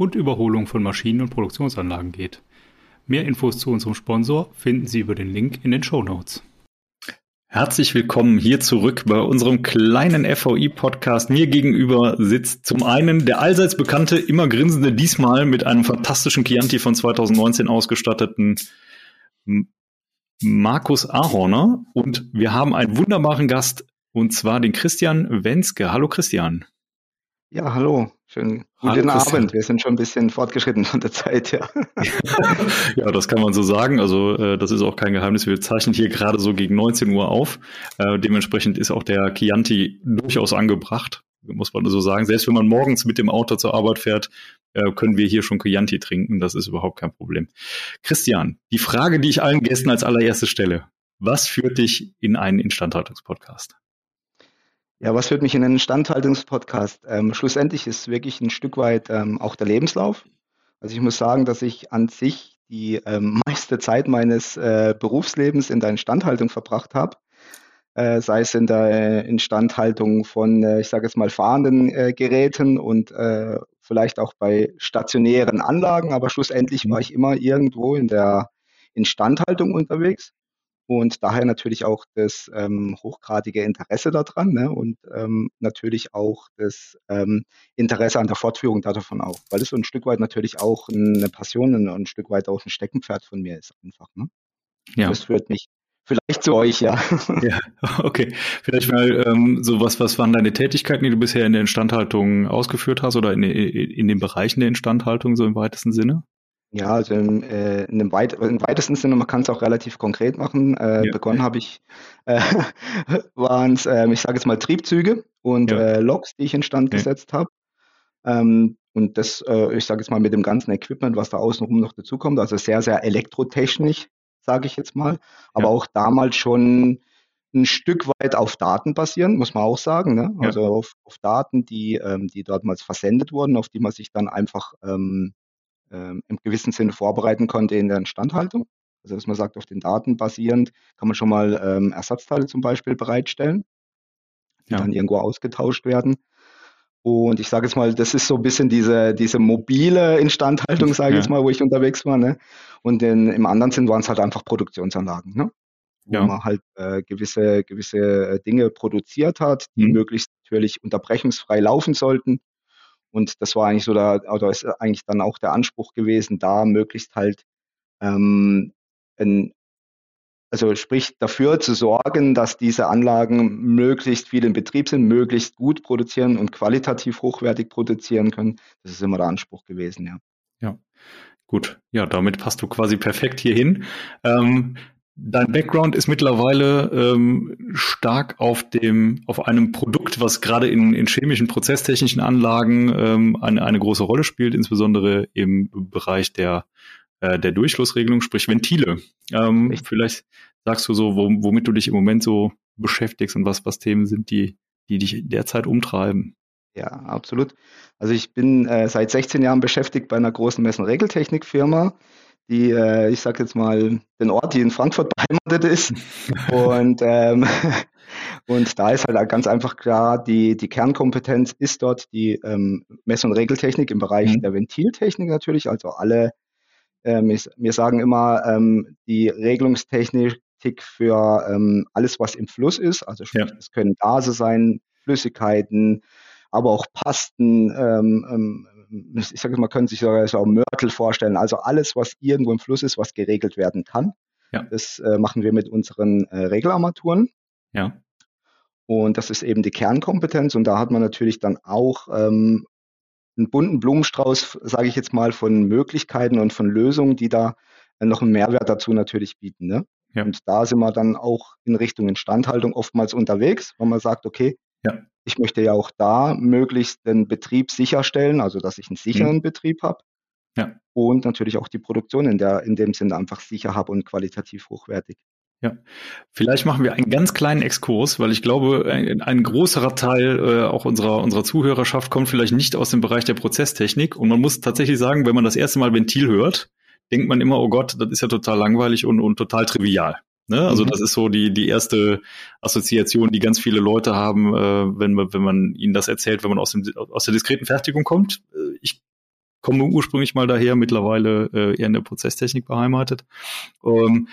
und Überholung von Maschinen und Produktionsanlagen geht. Mehr Infos zu unserem Sponsor finden Sie über den Link in den Show Notes. Herzlich willkommen hier zurück bei unserem kleinen FVI-Podcast. Mir gegenüber sitzt zum einen der allseits bekannte, immer grinsende, diesmal mit einem fantastischen Chianti von 2019 ausgestatteten Markus Ahorner. Und wir haben einen wunderbaren Gast, und zwar den Christian Wenske. Hallo Christian. Ja, hallo. Schönen guten hallo, Abend. Wir sind schon ein bisschen fortgeschritten von der Zeit, ja. ja, das kann man so sagen. Also äh, das ist auch kein Geheimnis. Wir zeichnen hier gerade so gegen 19 Uhr auf. Äh, dementsprechend ist auch der Chianti durchaus angebracht, muss man so sagen. Selbst wenn man morgens mit dem Auto zur Arbeit fährt, äh, können wir hier schon Chianti trinken. Das ist überhaupt kein Problem. Christian, die Frage, die ich allen Gästen als allererstes stelle. Was führt dich in einen Instandhaltungspodcast? Ja, was führt mich in einen Instandhaltungspodcast? Ähm, schlussendlich ist wirklich ein Stück weit ähm, auch der Lebenslauf. Also ich muss sagen, dass ich an sich die ähm, meiste Zeit meines äh, Berufslebens in der Instandhaltung verbracht habe. Äh, sei es in der äh, Instandhaltung von, äh, ich sage jetzt mal, fahrenden äh, Geräten und äh, vielleicht auch bei stationären Anlagen, aber schlussendlich war ich immer irgendwo in der Instandhaltung unterwegs und daher natürlich auch das ähm, hochgradige Interesse daran ne? und ähm, natürlich auch das ähm, Interesse an der Fortführung davon auch, weil es so ein Stück weit natürlich auch eine Passion und ein Stück weit auch ein Steckenpferd von mir ist einfach. Ne? Ja. Das führt mich vielleicht zu euch, ja. Ja, okay. Vielleicht mal ähm, so was, was waren deine Tätigkeiten, die du bisher in der Instandhaltung ausgeführt hast oder in, in den Bereichen der Instandhaltung so im weitesten Sinne? Ja, also im, äh, in dem weit, im weitesten Sinne, man kann es auch relativ konkret machen. Äh, ja. Begonnen habe ich, äh, waren es, äh, ich sage jetzt mal Triebzüge und ja. äh, Loks, die ich instand ja. gesetzt habe. Ähm, und das, äh, ich sage jetzt mal mit dem ganzen Equipment, was da außenrum noch dazukommt, also sehr, sehr elektrotechnisch, sage ich jetzt mal, aber auch damals schon ein Stück weit auf Daten basieren, muss man auch sagen. Ne? Also auf, auf Daten, die, ähm, die dortmals versendet wurden, auf die man sich dann einfach ähm, ähm, im gewissen Sinne vorbereiten konnte in der Instandhaltung. Also dass man sagt, auf den Daten basierend kann man schon mal ähm, Ersatzteile zum Beispiel bereitstellen, die ja. dann irgendwo ausgetauscht werden. Und ich sage jetzt mal, das ist so ein bisschen diese, diese mobile Instandhaltung, sage ich ja. jetzt mal, wo ich unterwegs war. Ne? Und in, im anderen Sinn waren es halt einfach Produktionsanlagen, ne? wo ja. man halt äh, gewisse, gewisse Dinge produziert hat, die mhm. möglichst natürlich unterbrechungsfrei laufen sollten. Und das war eigentlich so da, oder ist eigentlich dann auch der Anspruch gewesen, da möglichst halt ähm, ein, also sprich dafür zu sorgen, dass diese Anlagen möglichst viel in Betrieb sind, möglichst gut produzieren und qualitativ hochwertig produzieren können. Das ist immer der Anspruch gewesen, ja. Ja. Gut, ja, damit passt du quasi perfekt hierhin. Ähm, Dein Background ist mittlerweile ähm, stark auf dem, auf einem Produkt, was gerade in, in chemischen, prozesstechnischen Anlagen ähm, eine, eine große Rolle spielt, insbesondere im Bereich der, äh, der Durchflussregelung, sprich Ventile. Ähm, vielleicht sagst du so, wo, womit du dich im Moment so beschäftigst und was, was Themen sind, die, die dich derzeit umtreiben. Ja, absolut. Also ich bin äh, seit 16 Jahren beschäftigt bei einer großen Messen-Regeltechnik-Firma die, äh, ich sag jetzt mal, den Ort, die in Frankfurt beheimatet ist. und, ähm, und da ist halt ganz einfach klar, die, die Kernkompetenz ist dort die ähm, Mess- und Regeltechnik im Bereich mhm. der Ventiltechnik natürlich, also alle, ähm, wir sagen immer, ähm, die Regelungstechnik für ähm, alles, was im Fluss ist. Also sprich, ja. das können Gase sein, Flüssigkeiten, aber auch Pasten, ähm, ähm, ich sage mal, können sich sogar so Mörtel vorstellen. Also alles, was irgendwo im Fluss ist, was geregelt werden kann. Ja. Das äh, machen wir mit unseren äh, Regelarmaturen. Ja. Und das ist eben die Kernkompetenz. Und da hat man natürlich dann auch ähm, einen bunten Blumenstrauß, sage ich jetzt mal, von Möglichkeiten und von Lösungen, die da äh, noch einen Mehrwert dazu natürlich bieten. Ne? Ja. Und da sind wir dann auch in Richtung Instandhaltung oftmals unterwegs, wo man sagt, okay, ja. Ich möchte ja auch da möglichst den Betrieb sicherstellen, also dass ich einen sicheren mhm. Betrieb habe. Ja. Und natürlich auch die Produktion in, der, in dem Sinne einfach sicher habe und qualitativ hochwertig. Ja, vielleicht machen wir einen ganz kleinen Exkurs, weil ich glaube, ein, ein größerer Teil äh, auch unserer, unserer Zuhörerschaft kommt vielleicht nicht aus dem Bereich der Prozesstechnik. Und man muss tatsächlich sagen, wenn man das erste Mal Ventil hört, denkt man immer, oh Gott, das ist ja total langweilig und, und total trivial. Ne? Also mhm. das ist so die, die erste Assoziation, die ganz viele Leute haben, äh, wenn, man, wenn man ihnen das erzählt, wenn man aus, dem, aus der diskreten Fertigung kommt. Äh, ich komme ursprünglich mal daher, mittlerweile äh, eher in der Prozesstechnik beheimatet. Ähm,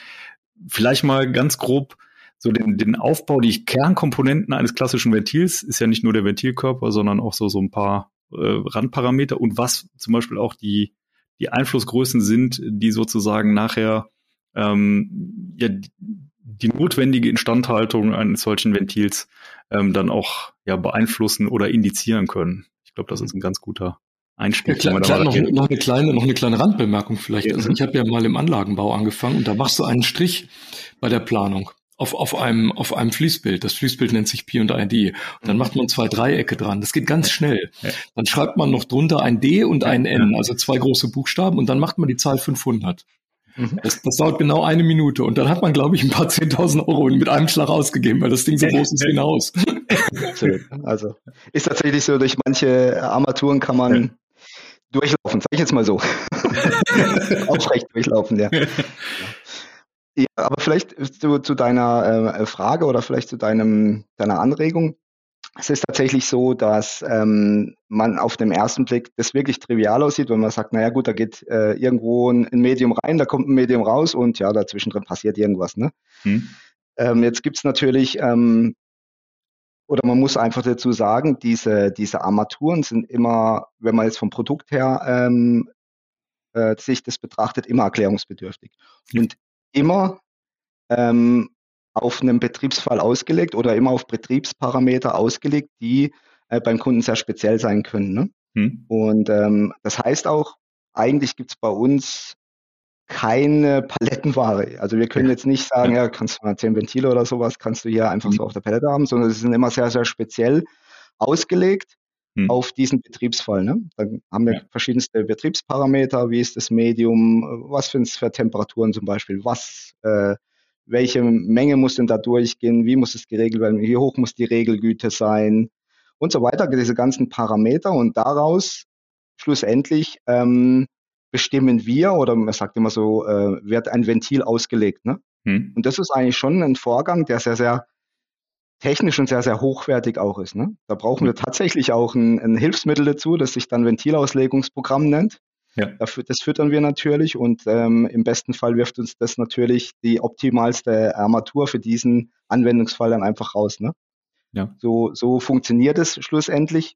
vielleicht mal ganz grob so den, den Aufbau, die Kernkomponenten eines klassischen Ventils ist ja nicht nur der Ventilkörper, sondern auch so, so ein paar äh, Randparameter und was zum Beispiel auch die, die Einflussgrößen sind, die sozusagen nachher ähm, ja, die notwendige Instandhaltung eines solchen Ventils ähm, dann auch ja, beeinflussen oder indizieren können. Ich glaube, das ist ein ganz guter Einstieg. Ja, klar, klar noch, noch, eine kleine, noch eine kleine Randbemerkung vielleicht. Ja. Also ich habe ja mal im Anlagenbau angefangen und da machst du einen Strich bei der Planung auf, auf einem, auf einem Fließbild. Das Fließbild nennt sich P und ID. Und dann macht man zwei Dreiecke dran. Das geht ganz schnell. Dann schreibt man noch drunter ein D und ein N, also zwei große Buchstaben und dann macht man die Zahl 500. Mhm. Das, das dauert genau eine Minute und dann hat man, glaube ich, ein paar 10.000 Euro mit einem Schlag ausgegeben, weil das Ding so groß ist wie ein Haus. Also ist tatsächlich so, durch manche Armaturen kann man durchlaufen, sag ich jetzt mal so. Aufrecht durchlaufen, ja. ja. aber vielleicht zu, zu deiner äh, Frage oder vielleicht zu deinem, deiner Anregung. Es ist tatsächlich so, dass ähm, man auf dem ersten Blick das wirklich trivial aussieht, wenn man sagt, naja gut, da geht äh, irgendwo ein, ein, Medium rein, da kommt ein Medium raus und ja, dazwischen drin passiert irgendwas. Ne? Hm. Ähm, jetzt gibt es natürlich ähm, oder man muss einfach dazu sagen, diese, diese Armaturen sind immer, wenn man jetzt vom Produkt her ähm, äh, sich das betrachtet, immer erklärungsbedürftig. Und immer ähm, auf einen Betriebsfall ausgelegt oder immer auf Betriebsparameter ausgelegt, die äh, beim Kunden sehr speziell sein können. Ne? Hm. Und ähm, das heißt auch, eigentlich gibt es bei uns keine Palettenware. Also wir können jetzt nicht sagen, ja, kannst du mal zehn Ventile oder sowas, kannst du hier einfach so mhm. auf der Palette haben, sondern sie sind immer sehr, sehr speziell ausgelegt hm. auf diesen Betriebsfall. Ne? Dann haben wir ja. verschiedenste Betriebsparameter, wie ist das Medium, was für, für Temperaturen zum Beispiel, was, äh, welche Menge muss denn da durchgehen, wie muss es geregelt werden, wie hoch muss die Regelgüte sein und so weiter, diese ganzen Parameter und daraus schlussendlich ähm, bestimmen wir oder man sagt immer so, äh, wird ein Ventil ausgelegt. Ne? Hm. Und das ist eigentlich schon ein Vorgang, der sehr, sehr technisch und sehr, sehr hochwertig auch ist. Ne? Da brauchen wir hm. tatsächlich auch ein, ein Hilfsmittel dazu, das sich dann Ventilauslegungsprogramm nennt. Ja. Das füttern wir natürlich und ähm, im besten Fall wirft uns das natürlich die optimalste Armatur für diesen Anwendungsfall dann einfach raus. Ne? Ja. So, so funktioniert es schlussendlich.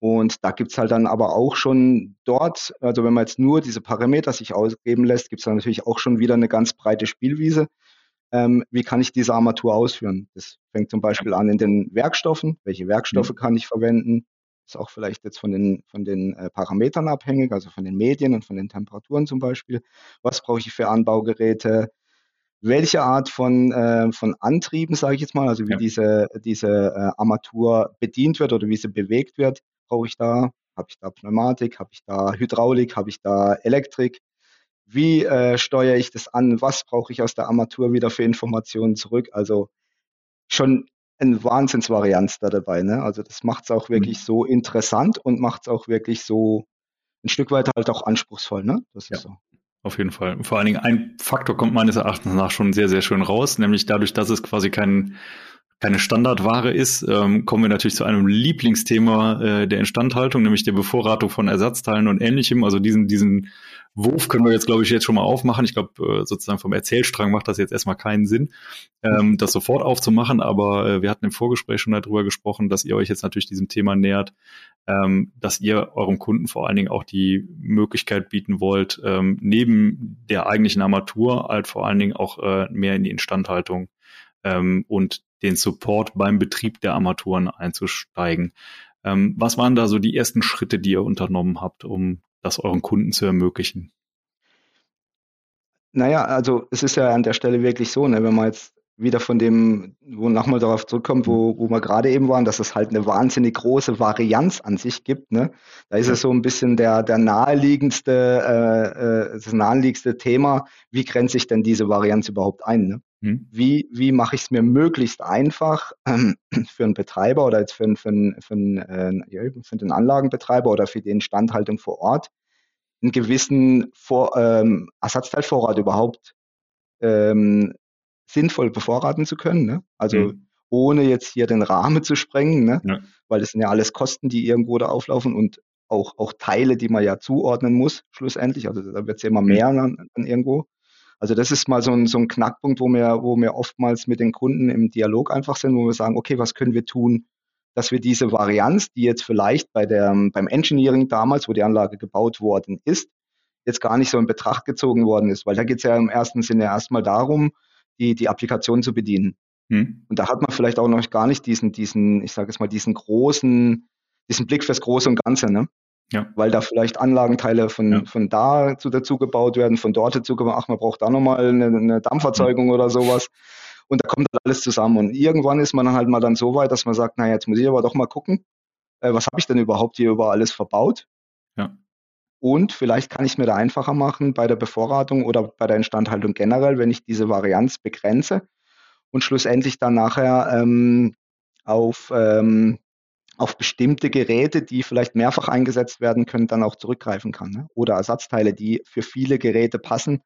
Und da gibt's halt dann aber auch schon dort, also wenn man jetzt nur diese Parameter sich ausgeben lässt, gibt's dann natürlich auch schon wieder eine ganz breite Spielwiese. Ähm, wie kann ich diese Armatur ausführen? Das fängt zum Beispiel an in den Werkstoffen. Welche Werkstoffe mhm. kann ich verwenden? Ist auch vielleicht jetzt von den, von den äh, Parametern abhängig, also von den Medien und von den Temperaturen zum Beispiel. Was brauche ich für Anbaugeräte? Welche Art von, äh, von Antrieben, sage ich jetzt mal, also wie ja. diese, diese äh, Armatur bedient wird oder wie sie bewegt wird, brauche ich da? Habe ich da Pneumatik? Habe ich da Hydraulik? Habe ich da Elektrik? Wie äh, steuere ich das an? Was brauche ich aus der Armatur wieder für Informationen zurück? Also schon ein Wahnsinnsvarianz da dabei. Ne? Also das macht es auch wirklich mhm. so interessant und macht es auch wirklich so ein Stück weit halt auch anspruchsvoll. Ne? Das ist ja. so. Auf jeden Fall. Vor allen Dingen ein Faktor kommt meines Erachtens nach schon sehr, sehr schön raus, nämlich dadurch, dass es quasi kein keine Standardware ist, ähm, kommen wir natürlich zu einem Lieblingsthema äh, der Instandhaltung, nämlich der Bevorratung von Ersatzteilen und ähnlichem. Also diesen, diesen Wurf können wir jetzt, glaube ich, jetzt schon mal aufmachen. Ich glaube, äh, sozusagen vom Erzählstrang macht das jetzt erstmal keinen Sinn, ähm, das sofort aufzumachen. Aber äh, wir hatten im Vorgespräch schon darüber gesprochen, dass ihr euch jetzt natürlich diesem Thema nähert, ähm, dass ihr eurem Kunden vor allen Dingen auch die Möglichkeit bieten wollt, ähm, neben der eigentlichen Armatur halt vor allen Dingen auch äh, mehr in die Instandhaltung ähm, und den Support beim Betrieb der Armaturen einzusteigen. Ähm, was waren da so die ersten Schritte, die ihr unternommen habt, um das euren Kunden zu ermöglichen? Naja, also es ist ja an der Stelle wirklich so, ne, wenn man jetzt wieder von dem, wo nochmal darauf zurückkommt, wo, wo wir gerade eben waren, dass es halt eine wahnsinnig große Varianz an sich gibt. Ne? Da ist es so ein bisschen der, der naheliegendste, äh, äh das naheliegendste Thema, wie grenze ich denn diese Varianz überhaupt ein? Ne? Hm. Wie, wie mache ich es mir möglichst einfach ähm, für einen Betreiber oder jetzt für, für, für, äh, für den Anlagenbetreiber oder für die Instandhaltung vor Ort, einen gewissen Vor, ähm, Ersatzteilvorrat überhaupt ähm, sinnvoll bevorraten zu können. Ne? Also mhm. ohne jetzt hier den Rahmen zu sprengen, ne? Ja. weil das sind ja alles Kosten, die irgendwo da auflaufen und auch, auch Teile, die man ja zuordnen muss, schlussendlich. Also da wird es ja immer mehr dann, dann, irgendwo. Also das ist mal so ein, so ein Knackpunkt, wo wir, wo wir oftmals mit den Kunden im Dialog einfach sind, wo wir sagen, okay, was können wir tun, dass wir diese Varianz, die jetzt vielleicht bei der, beim Engineering damals, wo die Anlage gebaut worden ist, jetzt gar nicht so in Betracht gezogen worden ist, weil da geht es ja im ersten Sinne erstmal darum, die, die Applikation zu bedienen. Hm. Und da hat man vielleicht auch noch gar nicht diesen, diesen, ich sage jetzt mal, diesen großen, diesen Blick fürs Große und Ganze, ne? Ja. Weil da vielleicht Anlagenteile von, ja. von da zu, dazu gebaut werden, von dort dazu gemacht, ach, man braucht da nochmal eine, eine Dampferzeugung ja. oder sowas. Und da kommt dann alles zusammen. Und irgendwann ist man dann halt mal dann so weit, dass man sagt, naja, jetzt muss ich aber doch mal gucken, äh, was habe ich denn überhaupt hier über alles verbaut? Ja. Und vielleicht kann ich es mir da einfacher machen bei der Bevorratung oder bei der Instandhaltung generell, wenn ich diese Varianz begrenze und schlussendlich dann nachher ähm, auf, ähm, auf bestimmte Geräte, die vielleicht mehrfach eingesetzt werden können, dann auch zurückgreifen kann. Ne? Oder Ersatzteile, die für viele Geräte passen,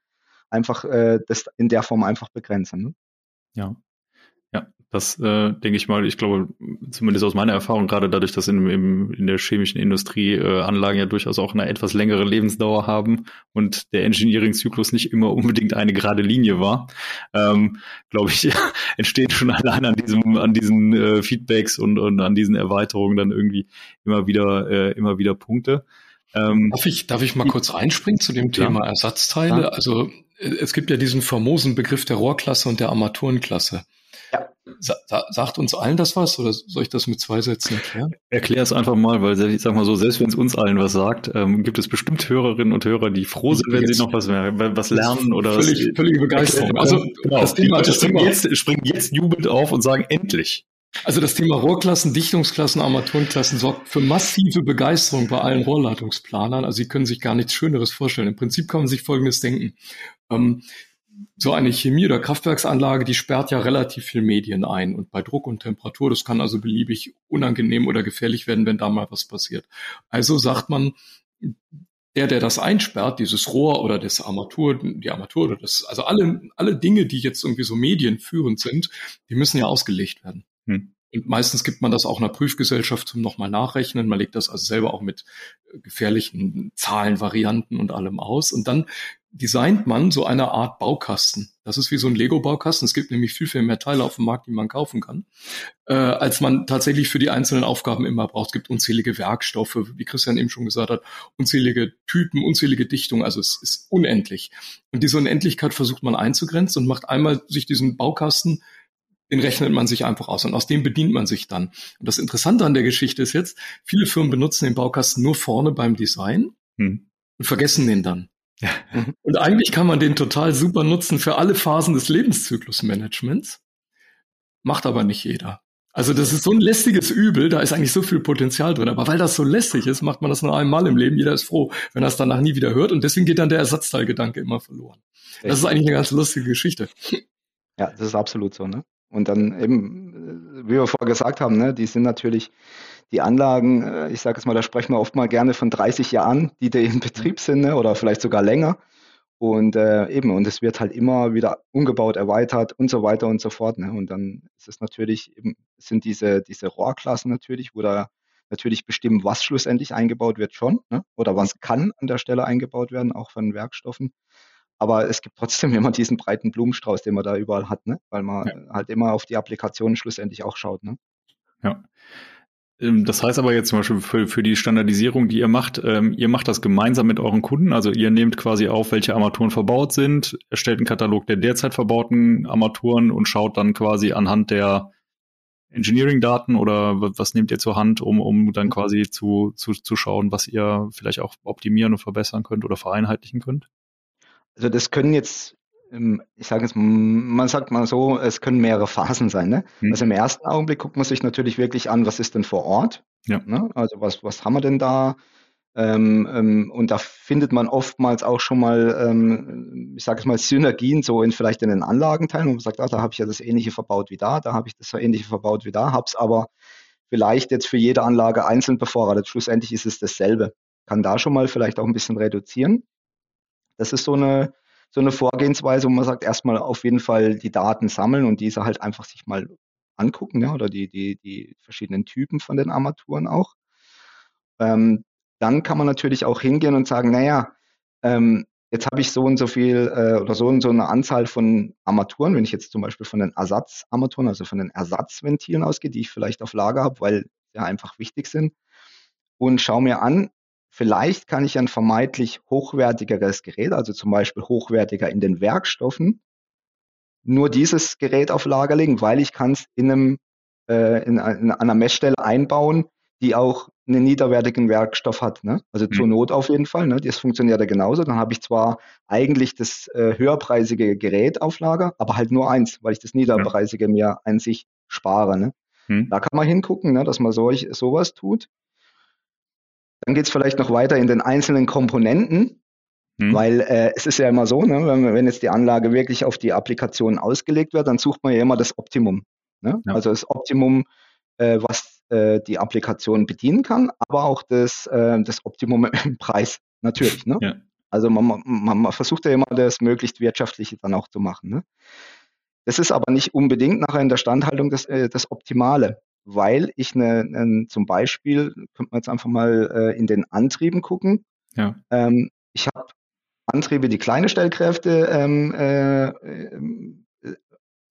einfach äh, das in der Form einfach begrenzen. Ne? Ja. Das äh, denke ich mal, ich glaube, zumindest aus meiner Erfahrung, gerade dadurch, dass in, im, in der chemischen Industrie äh, Anlagen ja durchaus auch eine etwas längere Lebensdauer haben und der Engineering-Zyklus nicht immer unbedingt eine gerade Linie war, ähm, glaube ich, entsteht schon allein an diesem, an diesen äh, Feedbacks und, und an diesen Erweiterungen dann irgendwie immer wieder, äh, immer wieder Punkte. Ähm, darf ich, darf ich mal kurz reinspringen zu dem Thema ja. Ersatzteile? Ja. Also äh, es gibt ja diesen famosen Begriff der Rohrklasse und der Armaturenklasse. Sagt uns allen das was oder soll ich das mit zwei Sätzen erklären? Erklär es einfach mal, weil ich sag mal so, selbst wenn es uns allen was sagt, ähm, gibt es bestimmt Hörerinnen und Hörer, die froh sind, wenn sie noch was, mehr, was lernen oder völlig, was, völlige Begeisterung. Also genau, das Thema, das springen, jetzt, springen jetzt jubelnd auf und sagen endlich. Also das Thema Rohrklassen, Dichtungsklassen, Armaturenklassen sorgt für massive Begeisterung bei allen Rohrleitungsplanern. Also Sie können sich gar nichts Schöneres vorstellen. Im Prinzip kann man sich Folgendes denken. Ähm, so eine Chemie- oder Kraftwerksanlage, die sperrt ja relativ viel Medien ein. Und bei Druck und Temperatur, das kann also beliebig unangenehm oder gefährlich werden, wenn da mal was passiert. Also sagt man, der, der das einsperrt, dieses Rohr oder das Armatur, die Armatur oder das, also alle, alle Dinge, die jetzt irgendwie so medienführend sind, die müssen ja ausgelegt werden. Hm. Und meistens gibt man das auch einer Prüfgesellschaft zum nochmal nachrechnen. Man legt das also selber auch mit gefährlichen Zahlenvarianten und allem aus. Und dann designt man so eine Art Baukasten. Das ist wie so ein Lego-Baukasten. Es gibt nämlich viel, viel mehr Teile auf dem Markt, die man kaufen kann, äh, als man tatsächlich für die einzelnen Aufgaben immer braucht. Es gibt unzählige Werkstoffe, wie Christian eben schon gesagt hat, unzählige Typen, unzählige Dichtungen. Also es ist unendlich. Und diese Unendlichkeit versucht man einzugrenzen und macht einmal sich diesen Baukasten den rechnet man sich einfach aus und aus dem bedient man sich dann. Und das Interessante an der Geschichte ist jetzt, viele Firmen benutzen den Baukasten nur vorne beim Design hm. und vergessen den dann. Mhm. Und eigentlich kann man den total super nutzen für alle Phasen des Lebenszyklusmanagements. Macht aber nicht jeder. Also das ist so ein lästiges Übel, da ist eigentlich so viel Potenzial drin. Aber weil das so lästig ist, macht man das nur einmal im Leben. Jeder ist froh, wenn er es danach nie wieder hört. Und deswegen geht dann der Ersatzteilgedanke immer verloren. Das ist eigentlich eine ganz lustige Geschichte. Ja, das ist absolut so, ne? Und dann eben, wie wir vorher gesagt haben, ne, die sind natürlich die Anlagen, äh, ich sage es mal, da sprechen wir oft mal gerne von 30 Jahren, die da in Betrieb sind ne, oder vielleicht sogar länger. Und äh, eben, und es wird halt immer wieder umgebaut, erweitert und so weiter und so fort. Ne? Und dann ist es natürlich eben, sind diese, diese Rohrklassen natürlich, wo da natürlich bestimmen, was schlussendlich eingebaut wird schon, ne? oder was kann an der Stelle eingebaut werden, auch von Werkstoffen. Aber es gibt trotzdem immer diesen breiten Blumenstrauß, den man da überall hat, ne? weil man ja. halt immer auf die Applikationen schlussendlich auch schaut. Ne? Ja. Ähm, das heißt aber jetzt zum Beispiel für, für die Standardisierung, die ihr macht, ähm, ihr macht das gemeinsam mit euren Kunden. Also ihr nehmt quasi auf, welche Armaturen verbaut sind, erstellt einen Katalog der derzeit verbauten Armaturen und schaut dann quasi anhand der Engineering-Daten oder was nehmt ihr zur Hand, um, um dann quasi zu, zu, zu schauen, was ihr vielleicht auch optimieren und verbessern könnt oder vereinheitlichen könnt? Also das können jetzt ähm, ich sage jetzt, man sagt mal so, es können mehrere Phasen sein. Ne? Hm. Also im ersten Augenblick guckt man sich natürlich wirklich an, was ist denn vor Ort? Ja. Ne? Also was, was haben wir denn da? Ähm, ähm, und da findet man oftmals auch schon mal, ähm, ich sage es mal, Synergien so in vielleicht in den Anlagenteilen, wo man sagt, ah, da habe ich ja das Ähnliche verbaut wie da, da habe ich das Ähnliche verbaut wie da, habe es aber vielleicht jetzt für jede Anlage einzeln bevorratet. Schlussendlich ist es dasselbe. Kann da schon mal vielleicht auch ein bisschen reduzieren. Das ist so eine, so eine Vorgehensweise, wo man sagt, erstmal auf jeden Fall die Daten sammeln und diese halt einfach sich mal angucken, ja, oder die, die, die verschiedenen Typen von den Armaturen auch. Ähm, dann kann man natürlich auch hingehen und sagen, naja, ähm, jetzt habe ich so und so viel äh, oder so und so eine Anzahl von Armaturen, wenn ich jetzt zum Beispiel von den Ersatzarmaturen, also von den Ersatzventilen ausgehe, die ich vielleicht auf Lager habe, weil sie ja einfach wichtig sind, und schaue mir an, Vielleicht kann ich ein vermeintlich hochwertigeres Gerät, also zum Beispiel hochwertiger in den Werkstoffen, nur dieses Gerät auf Lager legen, weil ich kann es in, einem, äh, in, in einer Messstelle einbauen, die auch einen niederwertigen Werkstoff hat. Ne? Also mhm. zur Not auf jeden Fall. Ne? Das funktioniert ja genauso. Dann habe ich zwar eigentlich das äh, höherpreisige Gerät auf Lager, aber halt nur eins, weil ich das niederpreisige mir an sich spare. Ne? Mhm. Da kann man hingucken, ne, dass man solch, sowas tut. Dann geht es vielleicht noch weiter in den einzelnen Komponenten, hm. weil äh, es ist ja immer so, ne, wenn, wenn, jetzt die Anlage wirklich auf die Applikation ausgelegt wird, dann sucht man ja immer das Optimum. Ne? Ja. Also das Optimum, äh, was äh, die Applikation bedienen kann, aber auch das, äh, das Optimum im Preis, natürlich. Ne? Ja. Also man, man, man, versucht ja immer das möglichst Wirtschaftliche dann auch zu machen. Ne? Das ist aber nicht unbedingt nachher in der Standhaltung das, äh, das Optimale weil ich eine, eine, zum Beispiel, könnte man jetzt einfach mal äh, in den Antrieben gucken. Ja. Ähm, ich habe Antriebe, die kleine Stellkräfte ähm, äh, äh,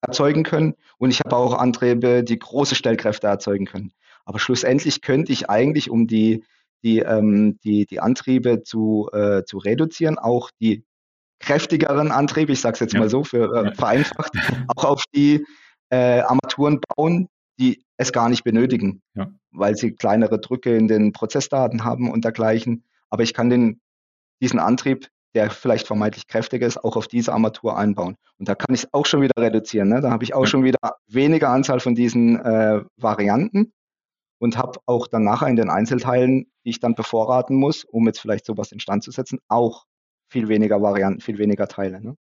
erzeugen können und ich habe auch Antriebe, die große Stellkräfte erzeugen können. Aber schlussendlich könnte ich eigentlich, um die, die, ähm, die, die Antriebe zu, äh, zu reduzieren, auch die kräftigeren Antriebe, ich sage es jetzt ja. mal so für äh, vereinfacht, auch auf die Armaturen bauen, die es gar nicht benötigen, ja. weil sie kleinere Drücke in den Prozessdaten haben und dergleichen. Aber ich kann den, diesen Antrieb, der vielleicht vermeintlich kräftiger ist, auch auf diese Armatur einbauen. Und da kann ich es auch schon wieder reduzieren. Ne? Da habe ich auch ja. schon wieder weniger Anzahl von diesen äh, Varianten und habe auch dann nachher in den Einzelteilen, die ich dann bevorraten muss, um jetzt vielleicht sowas instand zu setzen, auch viel weniger Varianten, viel weniger Teile. Ne?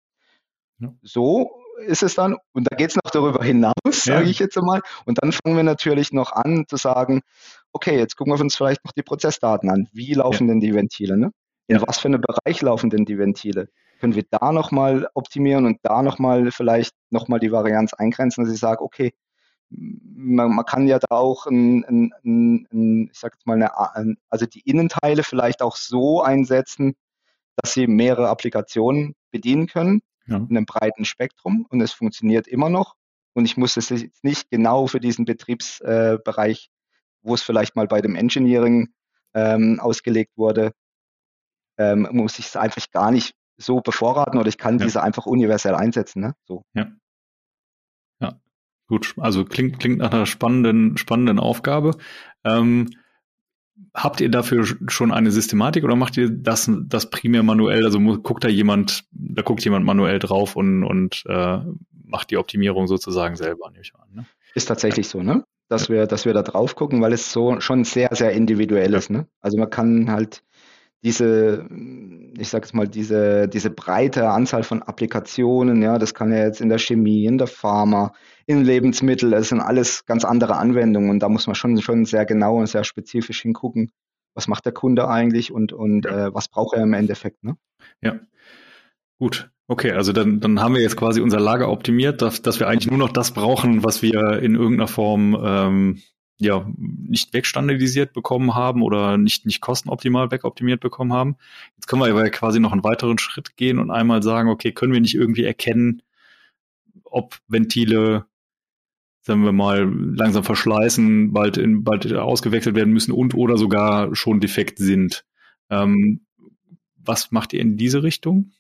Ja. So ist es dann, und da geht es noch darüber hinaus, ja. sage ich jetzt einmal. Und dann fangen wir natürlich noch an zu sagen, okay, jetzt gucken wir uns vielleicht noch die Prozessdaten an. Wie laufen ja. denn die Ventile? Ne? In was für einem Bereich laufen denn die Ventile? Können wir da nochmal optimieren und da nochmal vielleicht nochmal die Varianz eingrenzen, dass ich sage, okay, man, man, kann ja da auch, ein, ein, ein, ich sag jetzt mal, eine, also die Innenteile vielleicht auch so einsetzen, dass sie mehrere Applikationen bedienen können ja. in einem breiten Spektrum und es funktioniert immer noch. Und ich muss es jetzt nicht genau für diesen Betriebsbereich, äh, wo es vielleicht mal bei dem Engineering ähm, ausgelegt wurde, ähm, muss ich es einfach gar nicht so bevorraten oder ich kann ja. diese einfach universell einsetzen. Ne? So. Ja. Ja, gut. Also klingt, klingt nach einer spannenden, spannenden Aufgabe. Ähm, Habt ihr dafür schon eine Systematik oder macht ihr das, das primär manuell? Also guckt da jemand, da guckt jemand manuell drauf und, und äh, macht die Optimierung sozusagen selber, nehme ich an. Ne? Ist tatsächlich so, ne? Dass wir, dass wir da drauf gucken, weil es so schon sehr, sehr individuell ja. ist. Ne? Also man kann halt diese, ich sage es mal, diese, diese breite Anzahl von Applikationen, ja, das kann ja jetzt in der Chemie, in der Pharma, in Lebensmitteln, das sind alles ganz andere Anwendungen und da muss man schon, schon sehr genau und sehr spezifisch hingucken, was macht der Kunde eigentlich und, und ja. äh, was braucht er im Endeffekt. Ne? Ja, gut. Okay, also dann, dann haben wir jetzt quasi unser Lager optimiert, dass, dass wir eigentlich nur noch das brauchen, was wir in irgendeiner Form ähm, ja nicht wegstandardisiert bekommen haben oder nicht nicht kostenoptimal wegoptimiert bekommen haben. Jetzt können wir aber quasi noch einen weiteren Schritt gehen und einmal sagen, okay, können wir nicht irgendwie erkennen, ob Ventile sagen wir mal, langsam verschleißen, bald, in, bald ausgewechselt werden müssen und oder sogar schon defekt sind. Ähm, was macht ihr in diese Richtung?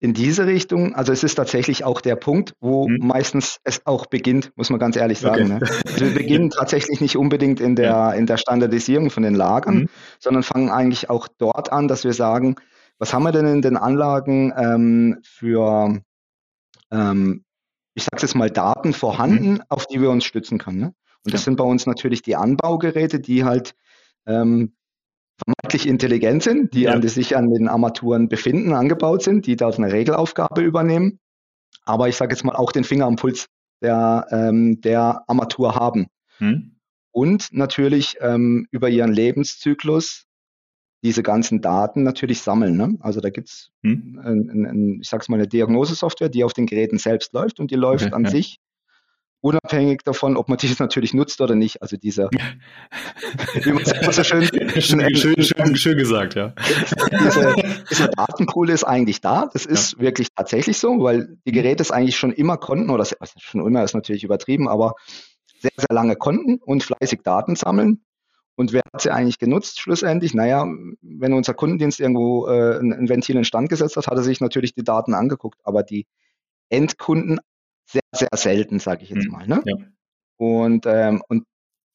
In diese Richtung. Also es ist tatsächlich auch der Punkt, wo mhm. meistens es auch beginnt, muss man ganz ehrlich sagen. Okay. Ne? Also wir beginnen tatsächlich nicht unbedingt in der, ja. in der Standardisierung von den Lagern, mhm. sondern fangen eigentlich auch dort an, dass wir sagen, was haben wir denn in den Anlagen ähm, für, ähm, ich sage jetzt mal, Daten vorhanden, mhm. auf die wir uns stützen können. Ne? Und das ja. sind bei uns natürlich die Anbaugeräte, die halt ähm, vermeintlich intelligent sind, die, ja. an, die sich an den Armaturen befinden, angebaut sind, die dort eine Regelaufgabe übernehmen. Aber ich sage jetzt mal auch den Finger am Puls der, ähm, der Armatur haben. Hm. Und natürlich ähm, über ihren Lebenszyklus diese ganzen Daten natürlich sammeln. Ne? Also da gibt's, hm. ein, ein, ein, ich sag's mal, eine Diagnosesoftware, die auf den Geräten selbst läuft und die läuft okay, an ja. sich unabhängig davon, ob man dieses natürlich nutzt oder nicht. Also dieser, wie man es so schön, schön, schön, schön, schön gesagt, ja. Diese, dieser Datenpool ist eigentlich da. Das ist ja. wirklich tatsächlich so, weil die Geräte es eigentlich schon immer konnten, oder schon immer ist natürlich übertrieben, aber sehr, sehr lange konnten und fleißig Daten sammeln. Und wer hat sie eigentlich genutzt schlussendlich? Naja, wenn unser Kundendienst irgendwo äh, ein Ventil in Stand gesetzt hat, hat er sich natürlich die Daten angeguckt. Aber die Endkunden sehr, sehr selten, sage ich jetzt mhm. mal. Ne? Ja. Und, ähm, und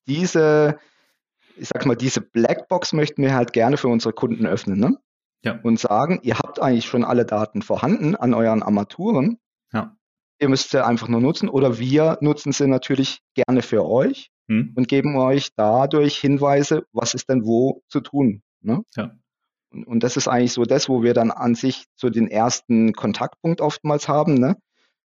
diese, ich sag mal, diese Blackbox möchten wir halt gerne für unsere Kunden öffnen. Ne? Ja. Und sagen, ihr habt eigentlich schon alle Daten vorhanden an euren Armaturen. Ja. Ihr müsst sie einfach nur nutzen oder wir nutzen sie natürlich gerne für euch hm. und geben euch dadurch Hinweise, was ist denn wo zu tun. Ne? Ja. Und, und das ist eigentlich so das, wo wir dann an sich so den ersten Kontaktpunkt oftmals haben. Ne?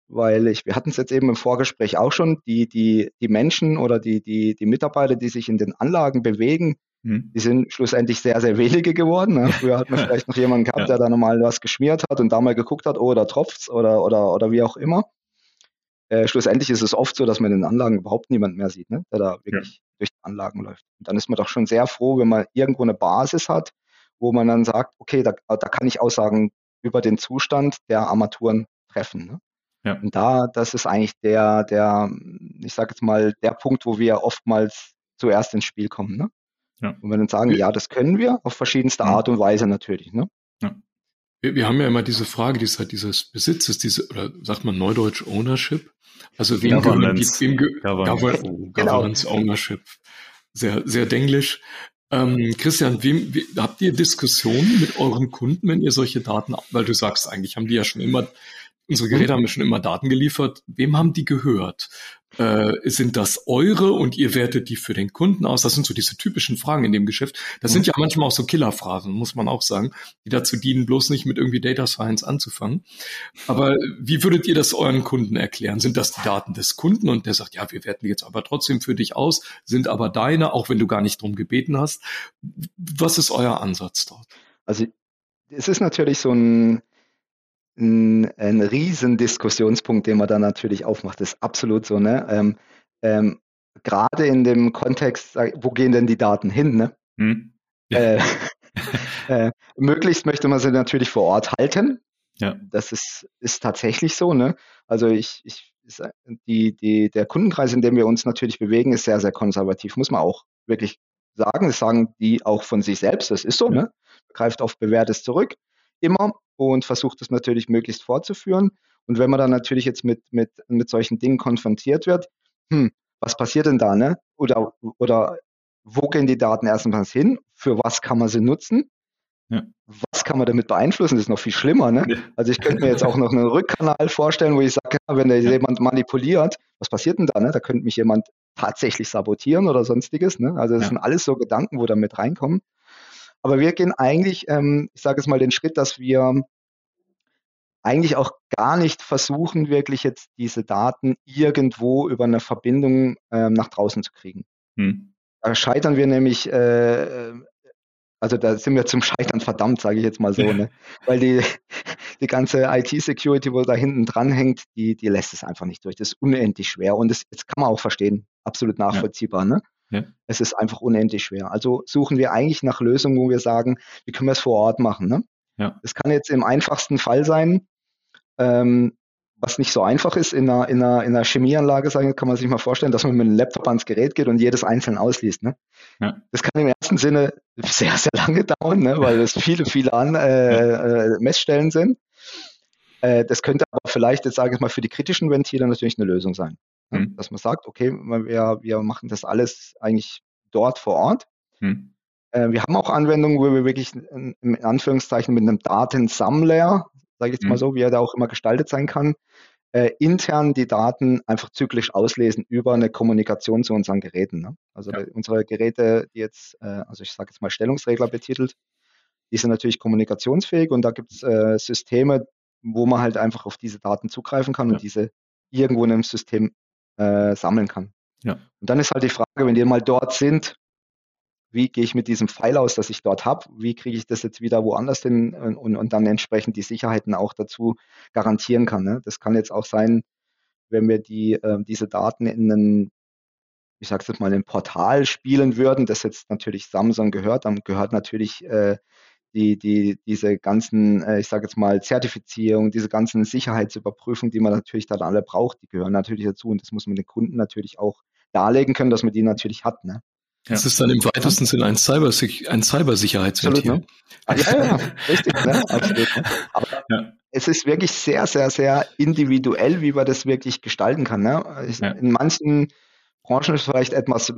Weil ich, wir hatten es jetzt eben im Vorgespräch auch schon, die, die, die Menschen oder die, die, die Mitarbeiter, die sich in den Anlagen bewegen, mhm. die sind schlussendlich sehr, sehr wenige geworden. Ne? Früher hat man vielleicht noch jemanden gehabt, ja. der da nochmal was geschmiert hat und da mal geguckt hat, oh, da tropft's oder, oder, oder wie auch immer. Äh, schlussendlich ist es oft so, dass man in den Anlagen überhaupt niemand mehr sieht, ne? der da wirklich ja. durch die Anlagen läuft. Und dann ist man doch schon sehr froh, wenn man irgendwo eine Basis hat, wo man dann sagt, okay, da, da kann ich Aussagen über den Zustand der Armaturen treffen. Ne? Ja. Und da, das ist eigentlich der, der, ich sage jetzt mal, der Punkt, wo wir oftmals zuerst ins Spiel kommen. Ne? Ja. Und wir dann sagen, ja, das können wir auf verschiedenste ja. Art und Weise natürlich. Ne? Ja. Wir, wir haben ja immer diese Frage, die halt dieses Besitzes, diese, oder sagt man Neudeutsch Ownership? Also wem Governance. Wem Governance, oh, Governance genau. Ownership. Sehr, sehr denglisch. Ähm, Christian, wem, wie, habt ihr Diskussionen mit euren Kunden, wenn ihr solche Daten, weil du sagst, eigentlich haben die ja schon immer Unsere Geräte haben schon immer Daten geliefert. Wem haben die gehört? Äh, sind das eure und ihr wertet die für den Kunden aus? Das sind so diese typischen Fragen in dem Geschäft. Das sind ja manchmal auch so Killerphrasen, muss man auch sagen, die dazu dienen, bloß nicht mit irgendwie Data Science anzufangen. Aber wie würdet ihr das euren Kunden erklären? Sind das die Daten des Kunden und der sagt, ja, wir werten die jetzt aber trotzdem für dich aus, sind aber deine, auch wenn du gar nicht drum gebeten hast. Was ist euer Ansatz dort? Also es ist natürlich so ein ein, ein riesen Diskussionspunkt, den man da natürlich aufmacht. Das ist absolut so, ne? Ähm, ähm, Gerade in dem Kontext, wo gehen denn die Daten hin, ne? Hm. Ja. Äh, äh, möglichst möchte man sie natürlich vor Ort halten. Ja. Das ist, ist tatsächlich so, ne? Also ich, ich die, die, der Kundenkreis, in dem wir uns natürlich bewegen, ist sehr, sehr konservativ, muss man auch wirklich sagen. Das sagen die auch von sich selbst, das ist so, ja. ne? Greift auf Bewährtes zurück, immer und versucht es natürlich möglichst fortzuführen. Und wenn man dann natürlich jetzt mit, mit, mit solchen Dingen konfrontiert wird, hm, was passiert denn da, ne? Oder, oder wo gehen die Daten erstmals hin? Für was kann man sie nutzen? Ja. Was kann man damit beeinflussen? Das ist noch viel schlimmer. Ne? Ja. Also ich könnte mir jetzt auch noch einen Rückkanal vorstellen, wo ich sage, wenn da jemand manipuliert, was passiert denn da? Ne? Da könnte mich jemand tatsächlich sabotieren oder sonstiges. Ne? Also das ja. sind alles so Gedanken, wo da mit reinkommen. Aber wir gehen eigentlich, ähm, ich sage es mal, den Schritt, dass wir eigentlich auch gar nicht versuchen, wirklich jetzt diese Daten irgendwo über eine Verbindung ähm, nach draußen zu kriegen. Hm. Da scheitern wir nämlich, äh, also da sind wir zum Scheitern verdammt, sage ich jetzt mal so, ne? weil die, die ganze IT-Security, wo da hinten dran hängt, die, die lässt es einfach nicht durch. Das ist unendlich schwer und das, das kann man auch verstehen, absolut nachvollziehbar. Ja. Ne? Ja. Es ist einfach unendlich schwer. Also suchen wir eigentlich nach Lösungen, wo wir sagen, wie können wir es vor Ort machen. Ne? Ja. Es kann jetzt im einfachsten Fall sein, ähm, was nicht so einfach ist in einer, in einer, in einer Chemieanlage, sagen, kann man sich mal vorstellen, dass man mit einem Laptop ans Gerät geht und jedes einzeln ausliest. Ne? Ja. Das kann im ersten Sinne sehr, sehr lange dauern, ne? weil es viele, viele an, äh, äh, Messstellen sind. Äh, das könnte aber vielleicht, jetzt sage ich mal, für die kritischen Ventile natürlich eine Lösung sein. Mhm. Dass man sagt, okay, wir, wir machen das alles eigentlich dort vor Ort. Mhm. Äh, wir haben auch Anwendungen, wo wir wirklich in Anführungszeichen mit einem Datensammler, sage ich jetzt mal mhm. so, wie er da auch immer gestaltet sein kann, äh, intern die Daten einfach zyklisch auslesen über eine Kommunikation zu unseren Geräten. Ne? Also ja. unsere Geräte, die jetzt, äh, also ich sage jetzt mal Stellungsregler betitelt, die sind natürlich kommunikationsfähig und da gibt es äh, Systeme, wo man halt einfach auf diese Daten zugreifen kann ja. und diese irgendwo in einem System äh, sammeln kann. Ja. Und dann ist halt die Frage, wenn die mal dort sind, wie gehe ich mit diesem Pfeil aus, das ich dort habe, wie kriege ich das jetzt wieder woanders hin und, und, und, dann entsprechend die Sicherheiten auch dazu garantieren kann. Ne? Das kann jetzt auch sein, wenn wir die, äh, diese Daten in einen, ich sage jetzt mal, ein Portal spielen würden, das jetzt natürlich Samsung gehört, dann gehört natürlich äh, die, die, diese ganzen, äh, ich sage jetzt mal, Zertifizierung, diese ganzen Sicherheitsüberprüfungen, die man natürlich dann alle braucht, die gehören natürlich dazu und das muss man den Kunden natürlich auch darlegen können, dass man die natürlich hat. Ne? Das ist dann im weitesten Sinne ein, Cyber ein Cybersicherheitsventil. Ne? Ah, ja, ja, richtig, ne? absolut. Ne? Aber ja. es ist wirklich sehr, sehr, sehr individuell, wie man das wirklich gestalten kann. Ne? Ja. In manchen Branchen ist es vielleicht etwas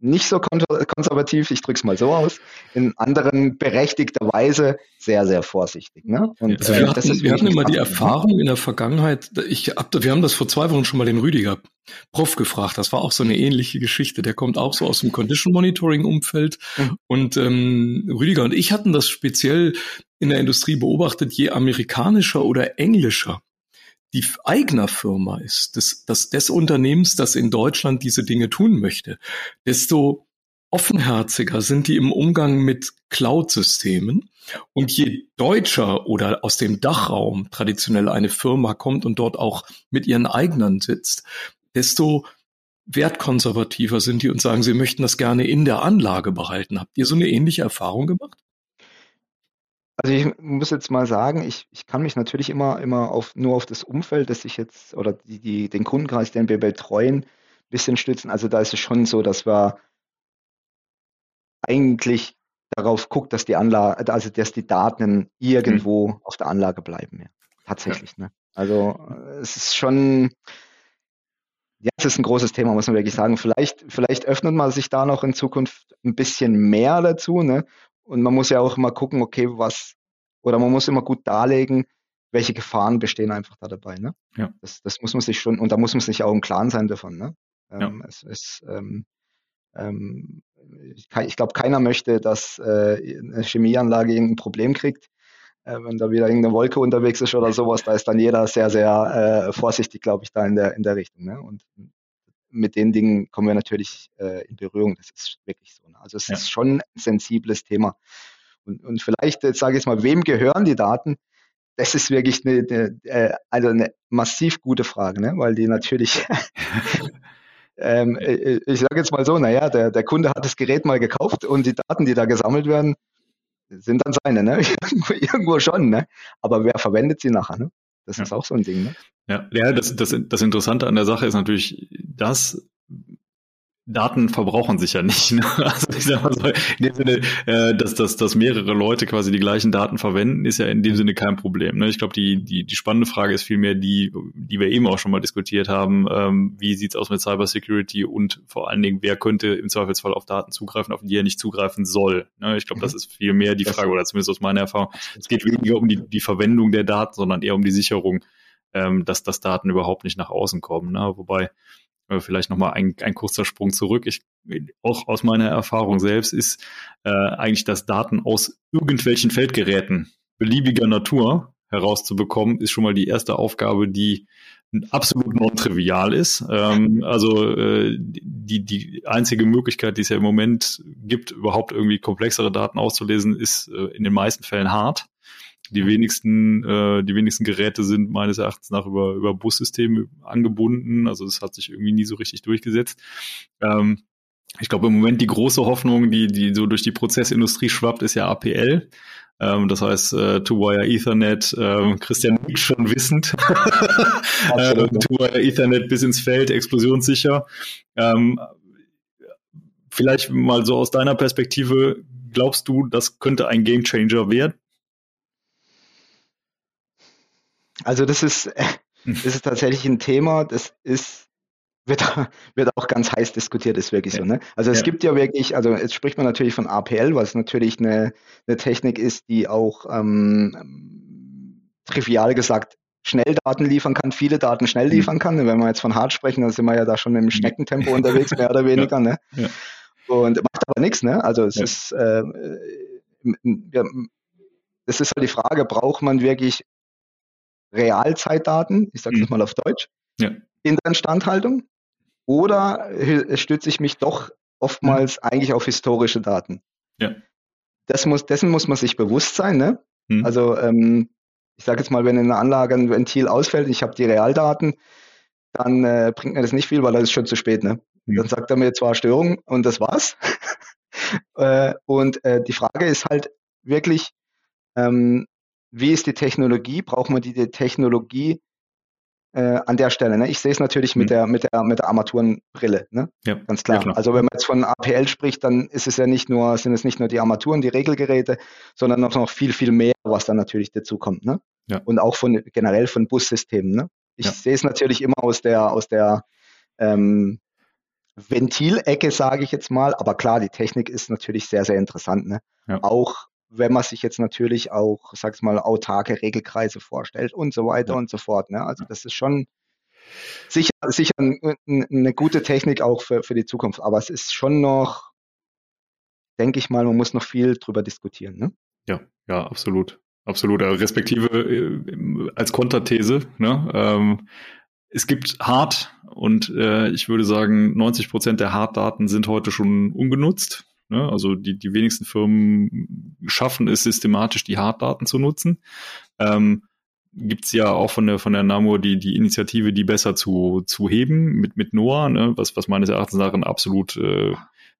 nicht so konservativ, ich drücke es mal so aus, in anderen berechtigterweise sehr, sehr vorsichtig. Ne? Und, also wir, äh, hatten, wir hatten immer die? Erfahrung in der Vergangenheit, ich, wir haben das vor zwei Wochen schon mal den Rüdiger Prof gefragt, das war auch so eine ähnliche Geschichte, der kommt auch so aus dem Condition Monitoring Umfeld mhm. und ähm, Rüdiger und ich hatten das speziell in der Industrie beobachtet, je amerikanischer oder englischer die eigener Firma ist, des, des, des Unternehmens, das in Deutschland diese Dinge tun möchte, desto offenherziger sind die im Umgang mit Cloud-Systemen. Und je deutscher oder aus dem Dachraum traditionell eine Firma kommt und dort auch mit ihren eigenen sitzt, desto wertkonservativer sind die und sagen, sie möchten das gerne in der Anlage behalten. Habt ihr so eine ähnliche Erfahrung gemacht? Also ich muss jetzt mal sagen, ich, ich kann mich natürlich immer, immer auf, nur auf das Umfeld, das ich jetzt, oder die, die, den Kundenkreis, den wir betreuen, ein bisschen stützen. Also da ist es schon so, dass wir eigentlich darauf guckt, dass die Anlage, also dass die Daten irgendwo mhm. auf der Anlage bleiben. Ja. Tatsächlich. Ja. Ne? Also es ist schon, ja, es ist ein großes Thema, muss man wirklich sagen. Vielleicht, vielleicht öffnet man sich da noch in Zukunft ein bisschen mehr dazu, ne? Und man muss ja auch immer gucken, okay, was, oder man muss immer gut darlegen, welche Gefahren bestehen einfach da dabei. Ne? Ja. Das, das muss man sich schon, und da muss man sich auch im Klaren sein davon. Ne? Ähm, ja. es, es, ähm, ähm, ich, ich glaube, keiner möchte, dass äh, eine Chemieanlage irgendein Problem kriegt. Äh, wenn da wieder irgendeine Wolke unterwegs ist oder sowas, da ist dann jeder sehr, sehr äh, vorsichtig, glaube ich, da in der, in der Richtung. Ne? Und mit den Dingen kommen wir natürlich äh, in Berührung. Das ist wirklich so. Ne? Also es ja. ist schon ein sensibles Thema. Und, und vielleicht, jetzt sage ich mal, wem gehören die Daten? Das ist wirklich eine, eine, äh, also eine massiv gute Frage, ne? weil die natürlich, ähm, äh, ich sage jetzt mal so, naja, der, der Kunde hat das Gerät mal gekauft und die Daten, die da gesammelt werden, sind dann seine, ne? irgendwo schon, ne? aber wer verwendet sie nachher? Ne? Das ja. ist auch so ein Ding. Ne? Ja, ja das, das, das Interessante an der Sache ist natürlich, dass Daten verbrauchen sich ja nicht. Ne? Also ich sag mal so, in dem Sinne, äh, dass, dass, dass mehrere Leute quasi die gleichen Daten verwenden, ist ja in dem Sinne kein Problem. Ne? Ich glaube, die, die, die spannende Frage ist vielmehr die, die wir eben auch schon mal diskutiert haben. Ähm, wie sieht's aus mit Cybersecurity und vor allen Dingen, wer könnte im Zweifelsfall auf Daten zugreifen, auf die er nicht zugreifen soll? Ne? Ich glaube, das mhm. ist vielmehr die Frage, oder zumindest aus meiner Erfahrung. Es geht weniger um die, die Verwendung der Daten, sondern eher um die Sicherung, ähm, dass, dass Daten überhaupt nicht nach außen kommen. Ne? Wobei äh, vielleicht nochmal ein, ein kurzer Sprung zurück. Ich, auch aus meiner Erfahrung selbst ist äh, eigentlich, dass Daten aus irgendwelchen Feldgeräten beliebiger Natur herauszubekommen, ist schon mal die erste Aufgabe, die absolut non-trivial ist. Ähm, also äh, die, die einzige Möglichkeit, die es ja im Moment gibt, überhaupt irgendwie komplexere Daten auszulesen, ist äh, in den meisten Fällen hart. Die wenigsten, äh, die wenigsten Geräte sind meines Erachtens nach über, über Bussysteme angebunden. Also das hat sich irgendwie nie so richtig durchgesetzt. Ähm, ich glaube, im Moment die große Hoffnung, die, die so durch die Prozessindustrie schwappt, ist ja APL. Ähm, das heißt, äh, Two-Wire Ethernet, äh, Christian Nick schon wissend. äh, Two-Wire Ethernet bis ins Feld, explosionssicher. Ähm, vielleicht mal so aus deiner Perspektive, glaubst du, das könnte ein Gamechanger werden? Also das ist, das ist tatsächlich ein Thema, das ist wird, wird auch ganz heiß diskutiert, ist wirklich ja. so. Ne? Also es ja. gibt ja wirklich, also jetzt spricht man natürlich von APL, was natürlich eine, eine Technik ist, die auch ähm, trivial gesagt schnell Daten liefern kann, viele Daten schnell mhm. liefern kann. Wenn wir jetzt von hart sprechen, dann sind wir ja da schon im Schneckentempo unterwegs, mehr oder weniger. Ja. Ne? Und macht aber nichts. Ne? Also es ist, äh, ja, das ist halt die Frage, braucht man wirklich Realzeitdaten, ich sage es mhm. mal auf Deutsch, ja. in der Instandhaltung? Oder stütze ich mich doch oftmals mhm. eigentlich auf historische Daten? Ja. Das muss, dessen muss man sich bewusst sein. Ne? Mhm. Also ähm, ich sage jetzt mal, wenn in einer Anlage ein Ventil ausfällt, ich habe die Realdaten, dann äh, bringt mir das nicht viel, weil das ist schon zu spät. Ne? Mhm. Dann sagt er mir zwar Störung und das war's. äh, und äh, die Frage ist halt wirklich, ähm, wie ist die Technologie? Braucht man die, die Technologie äh, an der Stelle? Ne? Ich sehe es natürlich mhm. mit der mit der mit der Armaturenbrille, ne? Ja, ganz klar. Ja, klar. Also wenn man jetzt von APL spricht, dann ist es ja nicht nur sind es nicht nur die Armaturen, die Regelgeräte, sondern noch viel viel mehr, was dann natürlich dazu kommt, ne? Ja. Und auch von generell von Bussystemen. Ne? Ich ja. sehe es natürlich immer aus der aus der ähm, Ventilecke, sage ich jetzt mal. Aber klar, die Technik ist natürlich sehr, sehr interessant. Ne? Auch wenn man sich jetzt natürlich auch, sag's mal, autarke Regelkreise vorstellt und so weiter ja. und so fort. Ne? Also das ist schon sicher, sicher eine gute Technik auch für, für die Zukunft. Aber es ist schon noch, denke ich mal, man muss noch viel drüber diskutieren. Ne? Ja, ja, absolut. Absolut. Also respektive äh, als Konterthese, ne? Ähm, es gibt Hard und äh, ich würde sagen, 90 Prozent der Harddaten sind heute schon ungenutzt. Ne? Also die, die wenigsten Firmen schaffen es systematisch, die Harddaten zu nutzen. Ähm, gibt es ja auch von der von der NAMO die die Initiative, die besser zu zu heben mit mit NOAA, ne? was was meines Erachtens nach ein absolut äh,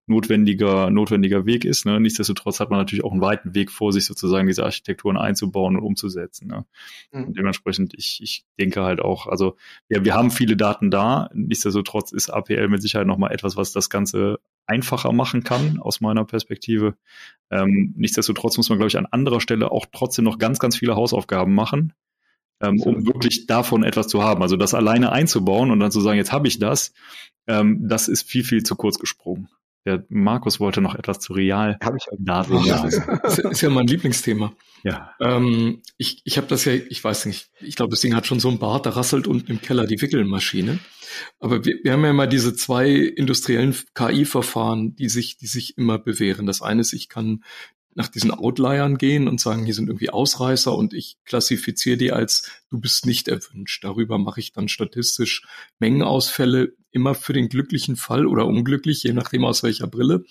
notwendiger, notwendiger Weg ist. Ne? Nichtsdestotrotz hat man natürlich auch einen weiten Weg vor sich, sozusagen diese Architekturen einzubauen und umzusetzen. Ne? Mhm. Und dementsprechend, ich, ich denke halt auch, also ja, wir haben viele Daten da. Nichtsdestotrotz ist APL mit Sicherheit nochmal etwas, was das Ganze einfacher machen kann, aus meiner Perspektive. Ähm, nichtsdestotrotz muss man, glaube ich, an anderer Stelle auch trotzdem noch ganz, ganz viele Hausaufgaben machen. Ähm, um wirklich davon etwas zu haben. Also das alleine einzubauen und dann zu sagen, jetzt habe ich das, ähm, das ist viel, viel zu kurz gesprungen. Der Markus wollte noch etwas zu Real Daten ja, das ist ja mein Lieblingsthema. Ja. Ähm, ich ich habe das ja, ich weiß nicht, ich glaube, das Ding hat schon so ein Bart, da rasselt unten im Keller die Wickelmaschine. Aber wir, wir haben ja immer diese zwei industriellen KI-Verfahren, die sich, die sich immer bewähren. Das eine ist, ich kann nach diesen Outliern gehen und sagen, hier sind irgendwie Ausreißer und ich klassifiziere die als du bist nicht erwünscht. Darüber mache ich dann statistisch Mengenausfälle immer für den glücklichen Fall oder unglücklich, je nachdem aus welcher Brille,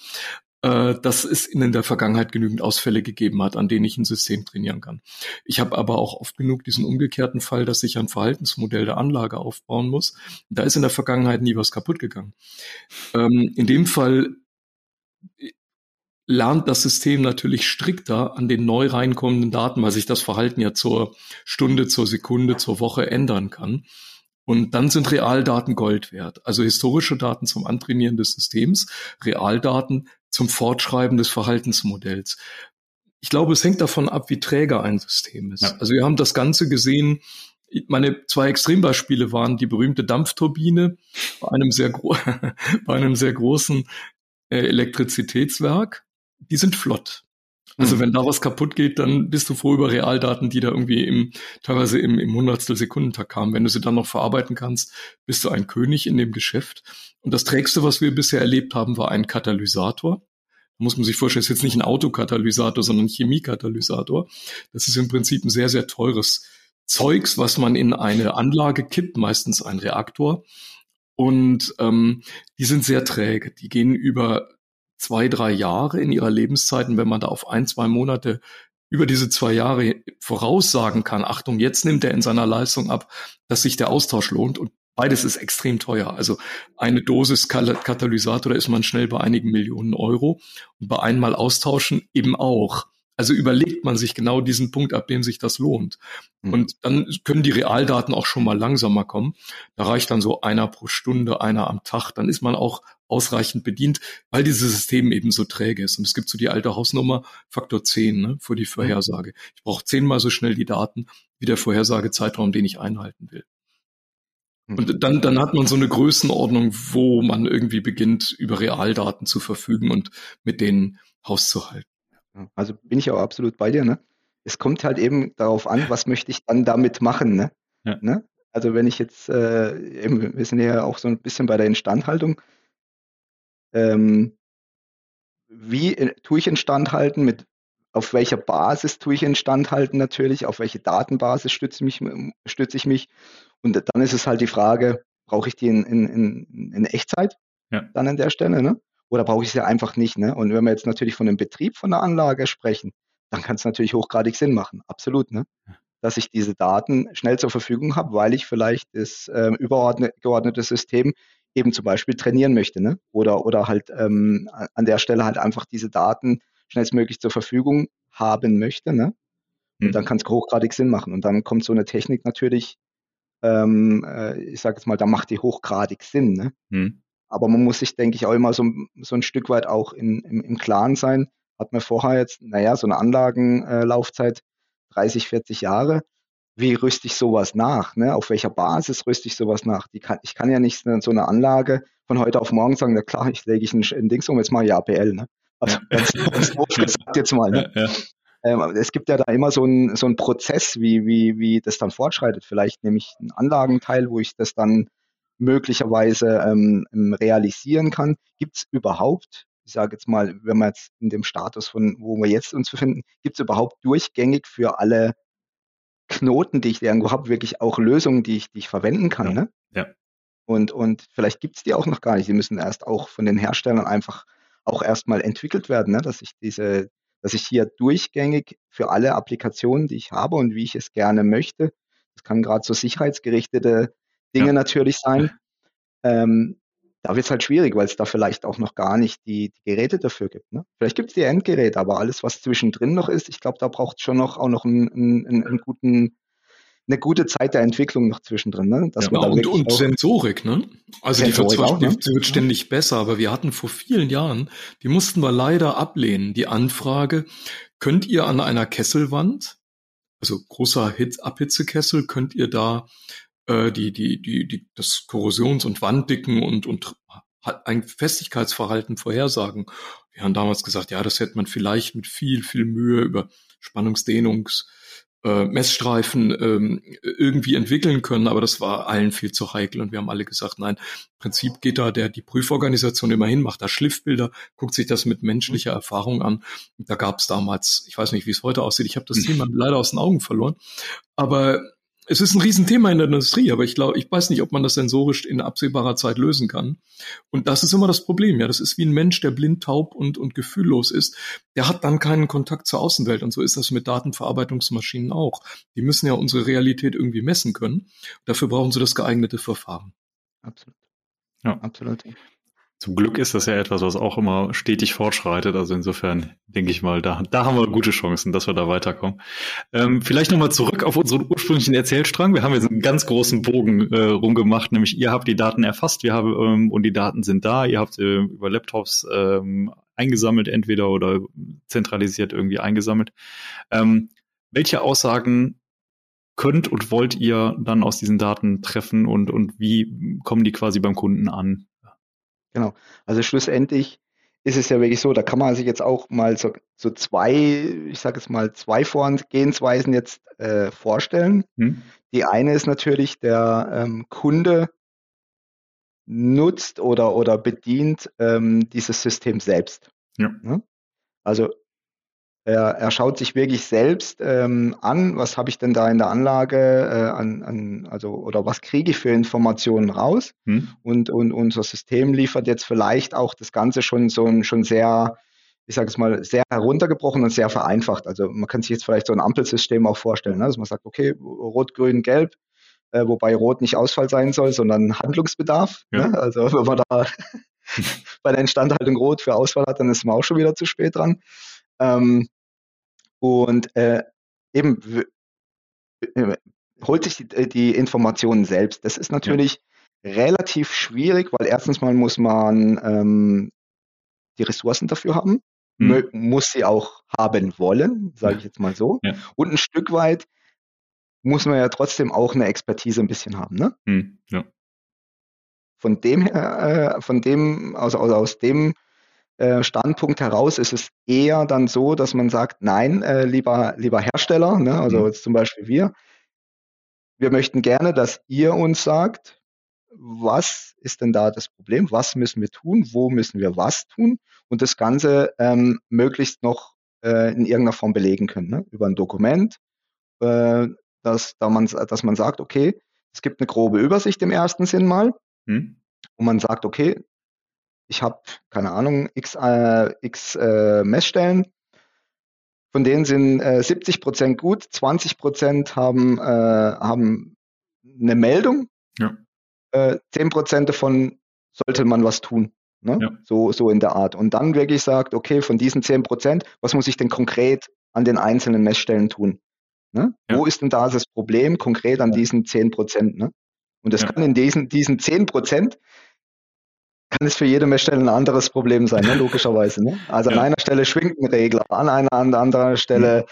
äh, dass es in der Vergangenheit genügend Ausfälle gegeben hat, an denen ich ein System trainieren kann. Ich habe aber auch oft genug diesen umgekehrten Fall, dass ich ein Verhaltensmodell der Anlage aufbauen muss. Da ist in der Vergangenheit nie was kaputt gegangen. Ähm, in dem Fall lernt das System natürlich strikter an den neu reinkommenden Daten, weil sich das Verhalten ja zur Stunde, zur Sekunde, zur Woche ändern kann. Und dann sind Realdaten Gold wert. Also historische Daten zum Antrainieren des Systems, Realdaten zum Fortschreiben des Verhaltensmodells. Ich glaube, es hängt davon ab, wie träger ein System ist. Ja. Also wir haben das Ganze gesehen, meine zwei Extrembeispiele waren die berühmte Dampfturbine bei einem sehr, bei einem sehr großen äh, Elektrizitätswerk die sind flott. Also mhm. wenn da was kaputt geht, dann bist du froh über Realdaten, die da irgendwie im, teilweise im, im Hundertstel Sekundentag kamen. Wenn du sie dann noch verarbeiten kannst, bist du ein König in dem Geschäft. Und das Trägste, was wir bisher erlebt haben, war ein Katalysator. Da muss man sich vorstellen, ist jetzt nicht ein Autokatalysator, sondern ein Chemiekatalysator. Das ist im Prinzip ein sehr, sehr teures Zeugs, was man in eine Anlage kippt, meistens ein Reaktor. Und ähm, die sind sehr träge. Die gehen über zwei, drei Jahre in ihrer Lebenszeit. Und wenn man da auf ein, zwei Monate über diese zwei Jahre voraussagen kann, Achtung, jetzt nimmt er in seiner Leistung ab, dass sich der Austausch lohnt und beides ist extrem teuer. Also eine Dosis Katalysator, da ist man schnell bei einigen Millionen Euro und bei einmal austauschen eben auch. Also überlegt man sich genau diesen Punkt, ab dem sich das lohnt. Mhm. Und dann können die Realdaten auch schon mal langsamer kommen. Da reicht dann so einer pro Stunde, einer am Tag. Dann ist man auch ausreichend bedient, weil dieses System eben so träge ist. Und es gibt so die alte Hausnummer Faktor 10 ne, für die mhm. Vorhersage. Ich brauche zehnmal so schnell die Daten wie der Vorhersagezeitraum, den ich einhalten will. Und dann, dann hat man so eine Größenordnung, wo man irgendwie beginnt, über Realdaten zu verfügen und mit denen hauszuhalten. Also bin ich auch absolut bei dir, ne? Es kommt halt eben darauf an, was möchte ich dann damit machen, ne? Ja. ne? Also wenn ich jetzt, äh, eben, wir sind ja auch so ein bisschen bei der Instandhaltung, ähm, wie tue ich Instandhalten, mit auf welcher Basis tue ich Instandhalten natürlich, auf welche Datenbasis stütze, mich, stütze ich mich. Und dann ist es halt die Frage, brauche ich die in, in, in, in Echtzeit ja. dann an der Stelle, ne? Oder brauche ich sie einfach nicht, ne? Und wenn wir jetzt natürlich von dem Betrieb von der Anlage sprechen, dann kann es natürlich hochgradig Sinn machen, absolut, ne? Dass ich diese Daten schnell zur Verfügung habe, weil ich vielleicht das äh, übergeordnete System eben zum Beispiel trainieren möchte, ne? Oder, oder halt ähm, an der Stelle halt einfach diese Daten schnellstmöglich zur Verfügung haben möchte, ne? Und mhm. dann kann es hochgradig Sinn machen. Und dann kommt so eine Technik natürlich, ähm, äh, ich sage jetzt mal, da macht die hochgradig Sinn, ne? Mhm. Aber man muss sich, denke ich, auch immer so, so ein Stück weit auch in, im, im Klaren sein. Hat man vorher jetzt, naja, so eine Anlagenlaufzeit, äh, 30, 40 Jahre wie rüste ich sowas nach? Ne? Auf welcher Basis rüste ich sowas nach? Kann, ich kann ja nicht so eine Anlage von heute auf morgen sagen, na klar, ich lege ich ein, ein Dings um, jetzt mal ja APL. Ne? Also ganz, ganz gesagt jetzt mal. Ne? Ja, ja. Ähm, es gibt ja da immer so einen so Prozess, wie, wie, wie das dann fortschreitet. Vielleicht nehme ich einen Anlagenteil, wo ich das dann möglicherweise ähm, realisieren kann. Gibt es überhaupt, ich sage jetzt mal, wenn wir jetzt in dem Status von, wo wir jetzt uns befinden, gibt es überhaupt durchgängig für alle Knoten, die ich irgendwo habe, wirklich auch Lösungen, die ich, die ich verwenden kann. Ja. Ne? ja. Und, und vielleicht gibt es die auch noch gar nicht. Die müssen erst auch von den Herstellern einfach auch erstmal entwickelt werden, ne? dass ich diese, dass ich hier durchgängig für alle Applikationen, die ich habe und wie ich es gerne möchte, das kann gerade so sicherheitsgerichtete Dinge ja. natürlich sein, ähm, da wird es halt schwierig, weil es da vielleicht auch noch gar nicht die, die Geräte dafür gibt. Ne? Vielleicht gibt es die Endgeräte, aber alles, was zwischendrin noch ist, ich glaube, da braucht es schon noch auch noch einen, einen, einen, guten, eine gute Zeit der Entwicklung noch zwischendrin. Ne? Dass ja, man und, und Sensorik, ne? Also Sensorik die, wird, auch, ne? die wird ständig besser, aber wir hatten vor vielen Jahren, die mussten wir leider ablehnen, die Anfrage, könnt ihr an einer Kesselwand, also großer Hit Abhitzekessel, könnt ihr da äh, die, die, die, die, das Korrosions- und Wanddicken und, und ein Festigkeitsverhalten vorhersagen. Wir haben damals gesagt, ja, das hätte man vielleicht mit viel, viel Mühe über Spannungsdehnungs- äh, Messstreifen ähm, irgendwie entwickeln können, aber das war allen viel zu heikel und wir haben alle gesagt, nein, im Prinzip geht da der die Prüforganisation immerhin, macht da Schliffbilder, guckt sich das mit menschlicher Erfahrung an. da gab es damals, ich weiß nicht, wie es heute aussieht, ich habe das Thema leider aus den Augen verloren, aber es ist ein Riesenthema in der Industrie, aber ich glaube, ich weiß nicht, ob man das sensorisch in absehbarer Zeit lösen kann. Und das ist immer das Problem. Ja, das ist wie ein Mensch, der blind, taub und, und gefühllos ist. Der hat dann keinen Kontakt zur Außenwelt. Und so ist das mit Datenverarbeitungsmaschinen auch. Die müssen ja unsere Realität irgendwie messen können. Dafür brauchen sie das geeignete Verfahren. Absolut. Ja, absolut. Zum Glück ist das ja etwas, was auch immer stetig fortschreitet. Also insofern denke ich mal, da, da haben wir gute Chancen, dass wir da weiterkommen. Ähm, vielleicht nochmal zurück auf unseren ursprünglichen Erzählstrang. Wir haben jetzt einen ganz großen Bogen äh, rumgemacht, nämlich ihr habt die Daten erfasst, wir haben ähm, und die Daten sind da. Ihr habt äh, über Laptops ähm, eingesammelt, entweder oder zentralisiert irgendwie eingesammelt. Ähm, welche Aussagen könnt und wollt ihr dann aus diesen Daten treffen und, und wie kommen die quasi beim Kunden an? Genau. Also schlussendlich ist es ja wirklich so, da kann man sich jetzt auch mal so, so zwei, ich sage jetzt mal, zwei Vorgehensweisen jetzt äh, vorstellen. Hm. Die eine ist natürlich, der ähm, Kunde nutzt oder, oder bedient ähm, dieses System selbst. Ja. Ne? Also er, er schaut sich wirklich selbst ähm, an, was habe ich denn da in der Anlage äh, an, an, also oder was kriege ich für Informationen raus? Hm. Und, und unser System liefert jetzt vielleicht auch das Ganze schon so ein, schon sehr, ich sage es mal, sehr heruntergebrochen und sehr vereinfacht. Also man kann sich jetzt vielleicht so ein Ampelsystem auch vorstellen, ne? dass man sagt, okay, rot, grün, gelb, äh, wobei rot nicht Ausfall sein soll, sondern Handlungsbedarf. Ja. Ne? Also wenn man da bei der Instandhaltung rot für Ausfall hat, dann ist man auch schon wieder zu spät dran. Ähm, und äh, eben äh, holt sich die, äh, die, Informationen selbst. Das ist natürlich ja. relativ schwierig, weil erstens mal muss man ähm, die Ressourcen dafür haben, hm. muss sie auch haben wollen, sage ich jetzt mal so. Ja. Und ein Stück weit muss man ja trotzdem auch eine Expertise ein bisschen haben. Ne? Hm. Ja. von dem her, äh, von dem, also, also aus dem äh, Standpunkt heraus ist es eher dann so, dass man sagt, nein, äh, lieber, lieber Hersteller, ne, also mhm. jetzt zum Beispiel wir, wir möchten gerne, dass ihr uns sagt, was ist denn da das Problem, was müssen wir tun, wo müssen wir was tun und das Ganze ähm, möglichst noch äh, in irgendeiner Form belegen können, ne? über ein Dokument, äh, dass, da man, dass man sagt, okay, es gibt eine grobe Übersicht im ersten Sinn mal, hm. und man sagt, okay, ich habe, keine Ahnung, x, äh, x äh, Messstellen, von denen sind äh, 70 Prozent gut, 20 Prozent haben, äh, haben eine Meldung, ja. äh, 10 Prozent davon sollte man was tun. Ne? Ja. So, so in der Art. Und dann wirklich sagt, okay, von diesen 10 Prozent, was muss ich denn konkret an den einzelnen Messstellen tun? Ne? Ja. Wo ist denn da das Problem konkret an diesen 10 Prozent? Ne? Und das kann in diesen, diesen 10 Prozent kann es für jede Messstelle ein anderes Problem sein, ne? logischerweise. Ne? Also ja. an einer Stelle schwingt ein Regler, an einer an anderer Stelle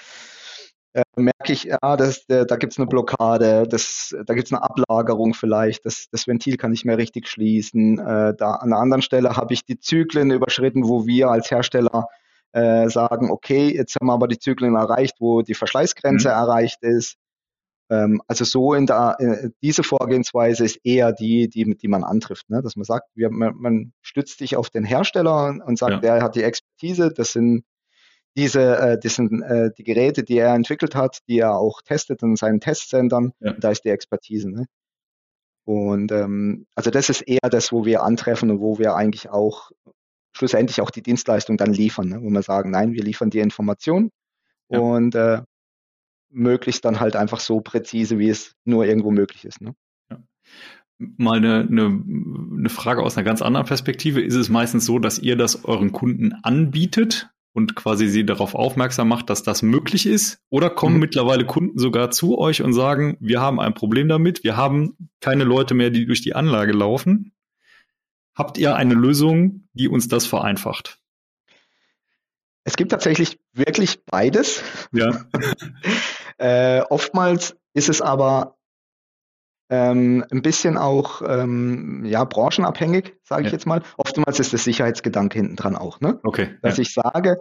äh, merke ich, ja, das, äh, da gibt es eine Blockade, das, da gibt es eine Ablagerung vielleicht, das, das Ventil kann nicht mehr richtig schließen. Äh, da an einer anderen Stelle habe ich die Zyklen überschritten, wo wir als Hersteller äh, sagen, okay, jetzt haben wir aber die Zyklen erreicht, wo die Verschleißgrenze mhm. erreicht ist. Ähm, also so in der, äh, diese Vorgehensweise ist eher die, die, die man antrifft, ne? dass man sagt, wir, man, man stützt sich auf den Hersteller und sagt, ja. der hat die Expertise, das sind diese, äh, das sind äh, die Geräte, die er entwickelt hat, die er auch testet in seinen Testzentren, ja. da ist die Expertise. Ne? Und ähm, also das ist eher das, wo wir antreffen und wo wir eigentlich auch schlussendlich auch die Dienstleistung dann liefern, ne? wo wir sagen, nein, wir liefern die Information ja. und äh, möglichst dann halt einfach so präzise, wie es nur irgendwo möglich ist. Ne? Ja. Mal eine, eine, eine Frage aus einer ganz anderen Perspektive. Ist es meistens so, dass ihr das euren Kunden anbietet und quasi sie darauf aufmerksam macht, dass das möglich ist? Oder kommen mhm. mittlerweile Kunden sogar zu euch und sagen, wir haben ein Problem damit, wir haben keine Leute mehr, die durch die Anlage laufen. Habt ihr eine Lösung, die uns das vereinfacht? Es gibt tatsächlich wirklich beides. Ja. äh, oftmals ist es aber ähm, ein bisschen auch ähm, ja, branchenabhängig, sage ich ja. jetzt mal. Oftmals ist der Sicherheitsgedanke hinten dran auch. Ne? Okay. Dass ja. ich sage,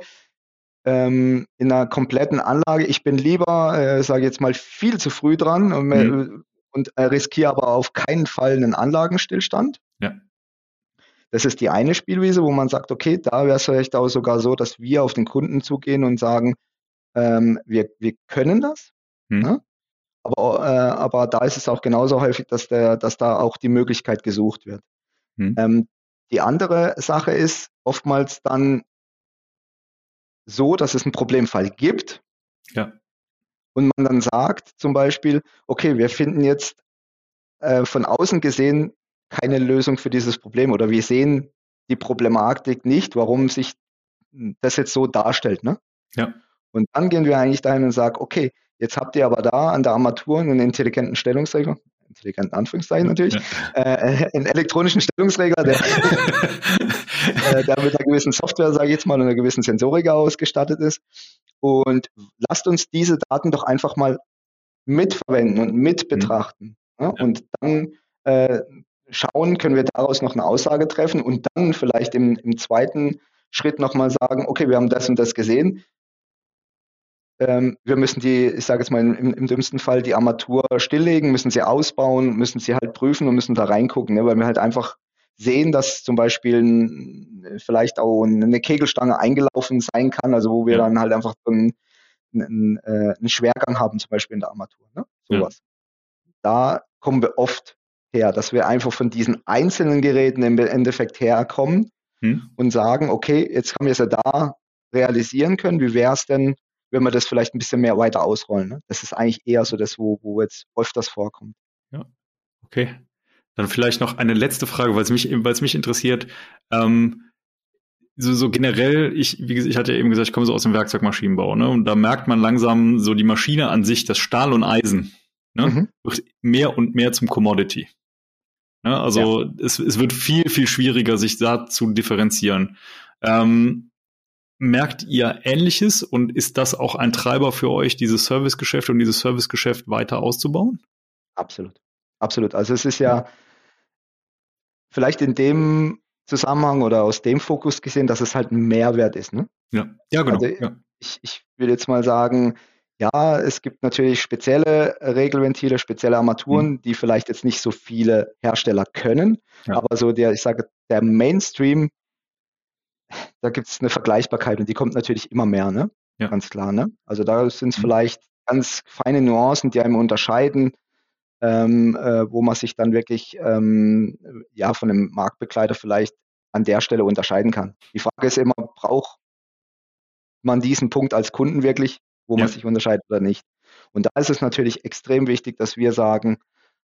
ähm, in einer kompletten Anlage, ich bin lieber, äh, sage ich jetzt mal, viel zu früh dran und, mhm. und äh, riskiere aber auf keinen Fall einen Anlagenstillstand. Ja. Das ist die eine Spielwiese, wo man sagt, okay, da wäre es vielleicht auch sogar so, dass wir auf den Kunden zugehen und sagen, ähm, wir, wir können das. Hm. Ne? Aber, äh, aber da ist es auch genauso häufig, dass, der, dass da auch die Möglichkeit gesucht wird. Hm. Ähm, die andere Sache ist oftmals dann so, dass es einen Problemfall gibt. Ja. Und man dann sagt zum Beispiel, okay, wir finden jetzt äh, von außen gesehen keine Lösung für dieses Problem oder wir sehen die Problematik nicht, warum sich das jetzt so darstellt. Ne? Ja. Und dann gehen wir eigentlich dahin und sagen, okay, jetzt habt ihr aber da an der Armatur einen intelligenten Stellungsregler, intelligenten Anführungszeichen natürlich, ja. äh, einen elektronischen Stellungsregler, der, äh, der mit einer gewissen Software, sage ich jetzt mal, und einer gewissen Sensorik ausgestattet ist. Und lasst uns diese Daten doch einfach mal mitverwenden und mit mhm. betrachten. Mhm. Ja? Und dann äh, schauen, können wir daraus noch eine Aussage treffen und dann vielleicht im, im zweiten Schritt nochmal sagen, okay, wir haben das und das gesehen. Ähm, wir müssen die, ich sage jetzt mal im, im, dümmsten Fall, die Armatur stilllegen, müssen sie ausbauen, müssen sie halt prüfen und müssen da reingucken, ne, weil wir halt einfach sehen, dass zum Beispiel ein, vielleicht auch eine Kegelstange eingelaufen sein kann, also wo wir ja. dann halt einfach so einen, einen, äh, einen, Schwergang haben, zum Beispiel in der Armatur. Ne? Sowas. Ja. Da kommen wir oft her, dass wir einfach von diesen einzelnen Geräten im Endeffekt herkommen hm. und sagen, okay, jetzt haben wir es ja da realisieren können. Wie wäre es denn, wenn wir das vielleicht ein bisschen mehr weiter ausrollen? Ne? Das ist eigentlich eher so das, wo, wo jetzt öfters vorkommt. Ja, okay. Dann vielleicht noch eine letzte Frage, weil es mich, mich interessiert. Ähm, so, so generell, ich, wie gesagt, ich hatte ja eben gesagt, ich komme so aus dem Werkzeugmaschinenbau, ne? Und da merkt man langsam so die Maschine an sich, das Stahl und Eisen, ne? Mhm. Wird mehr und mehr zum Commodity. Ja, also ja. Es, es wird viel, viel schwieriger, sich da zu differenzieren. Ähm, merkt ihr Ähnliches und ist das auch ein Treiber für euch, dieses Servicegeschäft und dieses Servicegeschäft weiter auszubauen? Absolut. Absolut. Also es ist ja vielleicht in dem Zusammenhang oder aus dem Fokus gesehen, dass es halt ein Mehrwert ist. Ne? Ja, ja genau. Also ja. Ich, ich würde jetzt mal sagen, ja, es gibt natürlich spezielle Regelventile, spezielle Armaturen, mhm. die vielleicht jetzt nicht so viele Hersteller können, ja. aber so der, ich sage, der Mainstream, da gibt es eine Vergleichbarkeit und die kommt natürlich immer mehr, ne? Ja. Ganz klar, ne? Also da sind es mhm. vielleicht ganz feine Nuancen, die einem unterscheiden, ähm, äh, wo man sich dann wirklich ähm, ja von einem Marktbegleiter vielleicht an der Stelle unterscheiden kann. Die Frage ist immer, braucht man diesen Punkt als Kunden wirklich, wo ja. man sich unterscheidet oder nicht? Und da ist es natürlich extrem wichtig, dass wir sagen,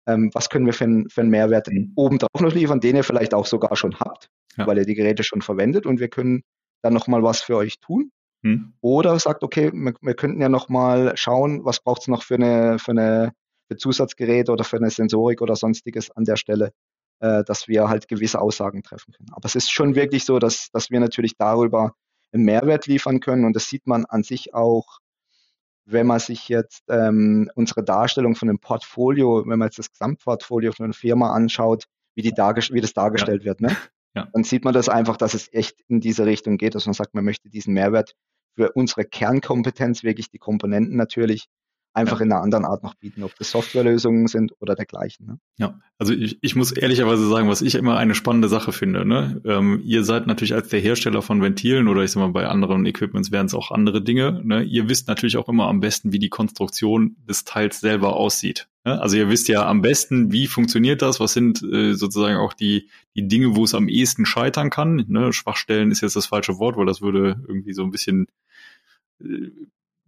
ähm, was können wir für, ein, für einen Mehrwert mhm. obendrauf noch liefern, den ihr vielleicht auch sogar schon habt, ja. weil ihr die Geräte schon verwendet und wir können dann nochmal was für euch tun. Mhm. Oder sagt, okay, wir, wir könnten ja nochmal schauen, was braucht es noch für eine, für eine für Zusatzgeräte oder für eine Sensorik oder sonstiges an der Stelle, äh, dass wir halt gewisse Aussagen treffen können. Aber es ist schon wirklich so, dass, dass wir natürlich darüber einen Mehrwert liefern können und das sieht man an sich auch, wenn man sich jetzt ähm, unsere Darstellung von einem Portfolio, wenn man jetzt das Gesamtportfolio von einer Firma anschaut, wie, die wie das dargestellt ja. wird, ne? Ja. dann sieht man das einfach, dass es echt in diese Richtung geht, dass man sagt, man möchte diesen Mehrwert für unsere Kernkompetenz, wirklich die Komponenten natürlich, einfach in einer anderen Art noch bieten, ob das Softwarelösungen sind oder dergleichen. Ne? Ja, also ich, ich muss ehrlicherweise sagen, was ich immer eine spannende Sache finde. Ne? Ähm, ihr seid natürlich als der Hersteller von Ventilen oder ich sag mal bei anderen Equipments wären es auch andere Dinge. Ne? Ihr wisst natürlich auch immer am besten, wie die Konstruktion des Teils selber aussieht. Ne? Also ihr wisst ja am besten, wie funktioniert das, was sind äh, sozusagen auch die, die Dinge, wo es am ehesten scheitern kann. Ne? Schwachstellen ist jetzt das falsche Wort, weil das würde irgendwie so ein bisschen äh,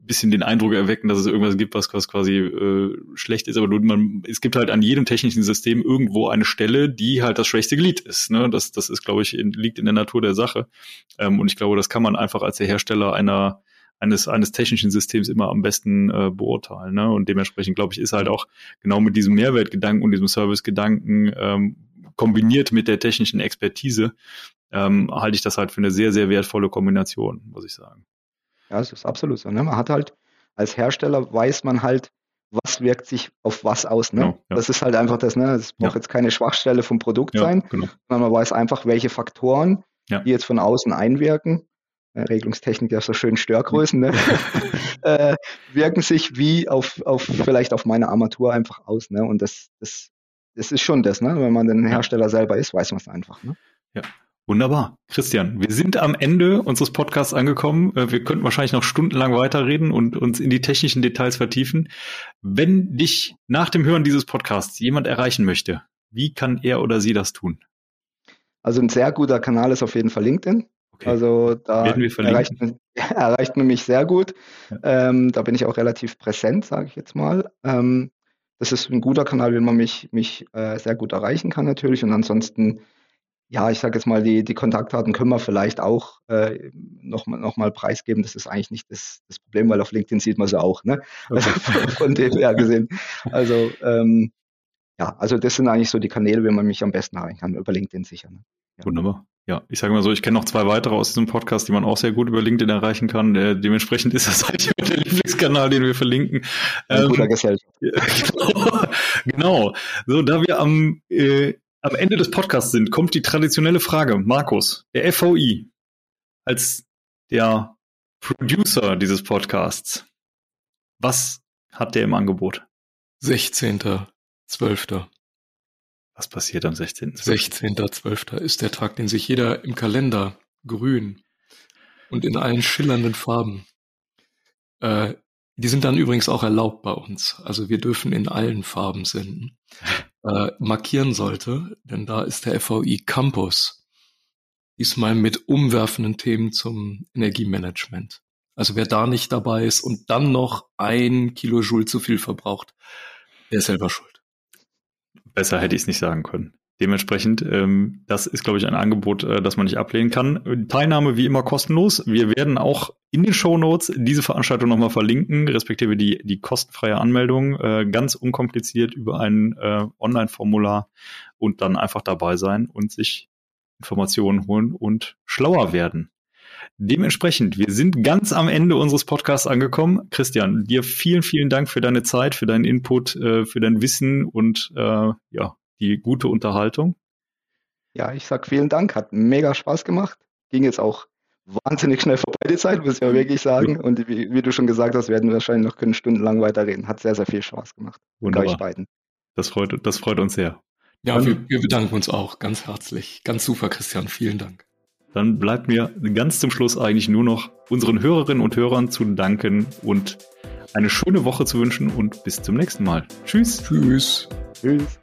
bisschen den Eindruck erwecken, dass es irgendwas gibt, was, was quasi äh, schlecht ist, aber man, es gibt halt an jedem technischen System irgendwo eine Stelle, die halt das schwächste Glied ist. Ne? Das, das ist, glaube ich, in, liegt in der Natur der Sache. Ähm, und ich glaube, das kann man einfach als der Hersteller einer eines, eines technischen Systems immer am besten äh, beurteilen. Ne? Und dementsprechend, glaube ich, ist halt auch genau mit diesem Mehrwertgedanken und diesem Servicegedanken ähm, kombiniert mit der technischen Expertise, ähm, halte ich das halt für eine sehr, sehr wertvolle Kombination, muss ich sagen. Ja, es ist absolut so. Ne? Man hat halt, als Hersteller weiß man halt, was wirkt sich auf was aus. Ne? Genau, ja. Das ist halt einfach das, ne? Es braucht ja. jetzt keine Schwachstelle vom Produkt ja, sein, genau. sondern man weiß einfach, welche Faktoren, die jetzt von außen einwirken, äh, Regelungstechnik ja so schön Störgrößen, ne? äh, wirken sich wie auf, auf vielleicht auf meine Armatur einfach aus. Ne? Und das, das, das ist schon das, ne? Wenn man den Hersteller selber ist, weiß man es einfach. Ne? Ja. Wunderbar. Christian, wir sind am Ende unseres Podcasts angekommen. Äh, wir könnten wahrscheinlich noch stundenlang weiterreden und uns in die technischen Details vertiefen. Wenn dich nach dem Hören dieses Podcasts jemand erreichen möchte, wie kann er oder sie das tun? Also ein sehr guter Kanal ist auf jeden Fall LinkedIn. Okay. Also da erreicht man, erreicht man, mich sehr gut. Ja. Ähm, da bin ich auch relativ präsent, sage ich jetzt mal. Ähm, das ist ein guter Kanal, wenn man mich, mich äh, sehr gut erreichen kann natürlich. Und ansonsten ja, ich sage jetzt mal, die, die Kontaktdaten können wir vielleicht auch äh, noch, noch mal preisgeben. Das ist eigentlich nicht das, das Problem, weil auf LinkedIn sieht man sie auch, ne? Okay. Also von dem her gesehen. Also ähm, ja, also das sind eigentlich so die Kanäle, wie man mich am besten erreichen kann, über LinkedIn sicher. Ne? Ja. Wunderbar. Ja, ich sage mal so, ich kenne noch zwei weitere aus diesem Podcast, die man auch sehr gut über LinkedIn erreichen kann. Äh, dementsprechend ist das halt der Lieblingskanal, den wir verlinken. Ein ähm, guter Gesellschaft. genau, genau. So, da wir am äh, am Ende des Podcasts sind, kommt die traditionelle Frage. Markus, der FOI, als der Producer dieses Podcasts, was hat der im Angebot? 16.12. Was passiert am 16.12.? 16.12. ist der Tag, den sich jeder im Kalender grün und in allen schillernden Farben. Äh, die sind dann übrigens auch erlaubt bei uns. Also wir dürfen in allen Farben senden. Äh, markieren sollte, denn da ist der FVI Campus diesmal mit umwerfenden Themen zum Energiemanagement. Also wer da nicht dabei ist und dann noch ein Kilojoule zu viel verbraucht, der ist selber schuld. Besser hätte ich es nicht sagen können. Dementsprechend, ähm, das ist, glaube ich, ein Angebot, äh, das man nicht ablehnen kann. Teilnahme wie immer kostenlos. Wir werden auch in den Show Notes diese Veranstaltung nochmal verlinken, respektive die, die kostenfreie Anmeldung, äh, ganz unkompliziert über ein äh, Online-Formular und dann einfach dabei sein und sich Informationen holen und schlauer werden. Dementsprechend, wir sind ganz am Ende unseres Podcasts angekommen. Christian, dir vielen, vielen Dank für deine Zeit, für deinen Input, äh, für dein Wissen und äh, ja, die gute Unterhaltung. Ja, ich sag vielen Dank, hat mega Spaß gemacht. Ging jetzt auch wahnsinnig schnell vorbei die Zeit, muss ich mal wirklich sagen. Und wie, wie, du schon gesagt hast, werden wir wahrscheinlich noch können stundenlang weiterreden. Hat sehr, sehr viel Spaß gemacht. Wunderbar. Euch beiden. Das freut, das freut uns sehr. Ja, wir, wir bedanken uns auch ganz herzlich. Ganz super, Christian. Vielen Dank. Dann bleibt mir ganz zum Schluss eigentlich nur noch unseren Hörerinnen und Hörern zu danken und eine schöne Woche zu wünschen und bis zum nächsten Mal. Tschüss. Tschüss. Tschüss.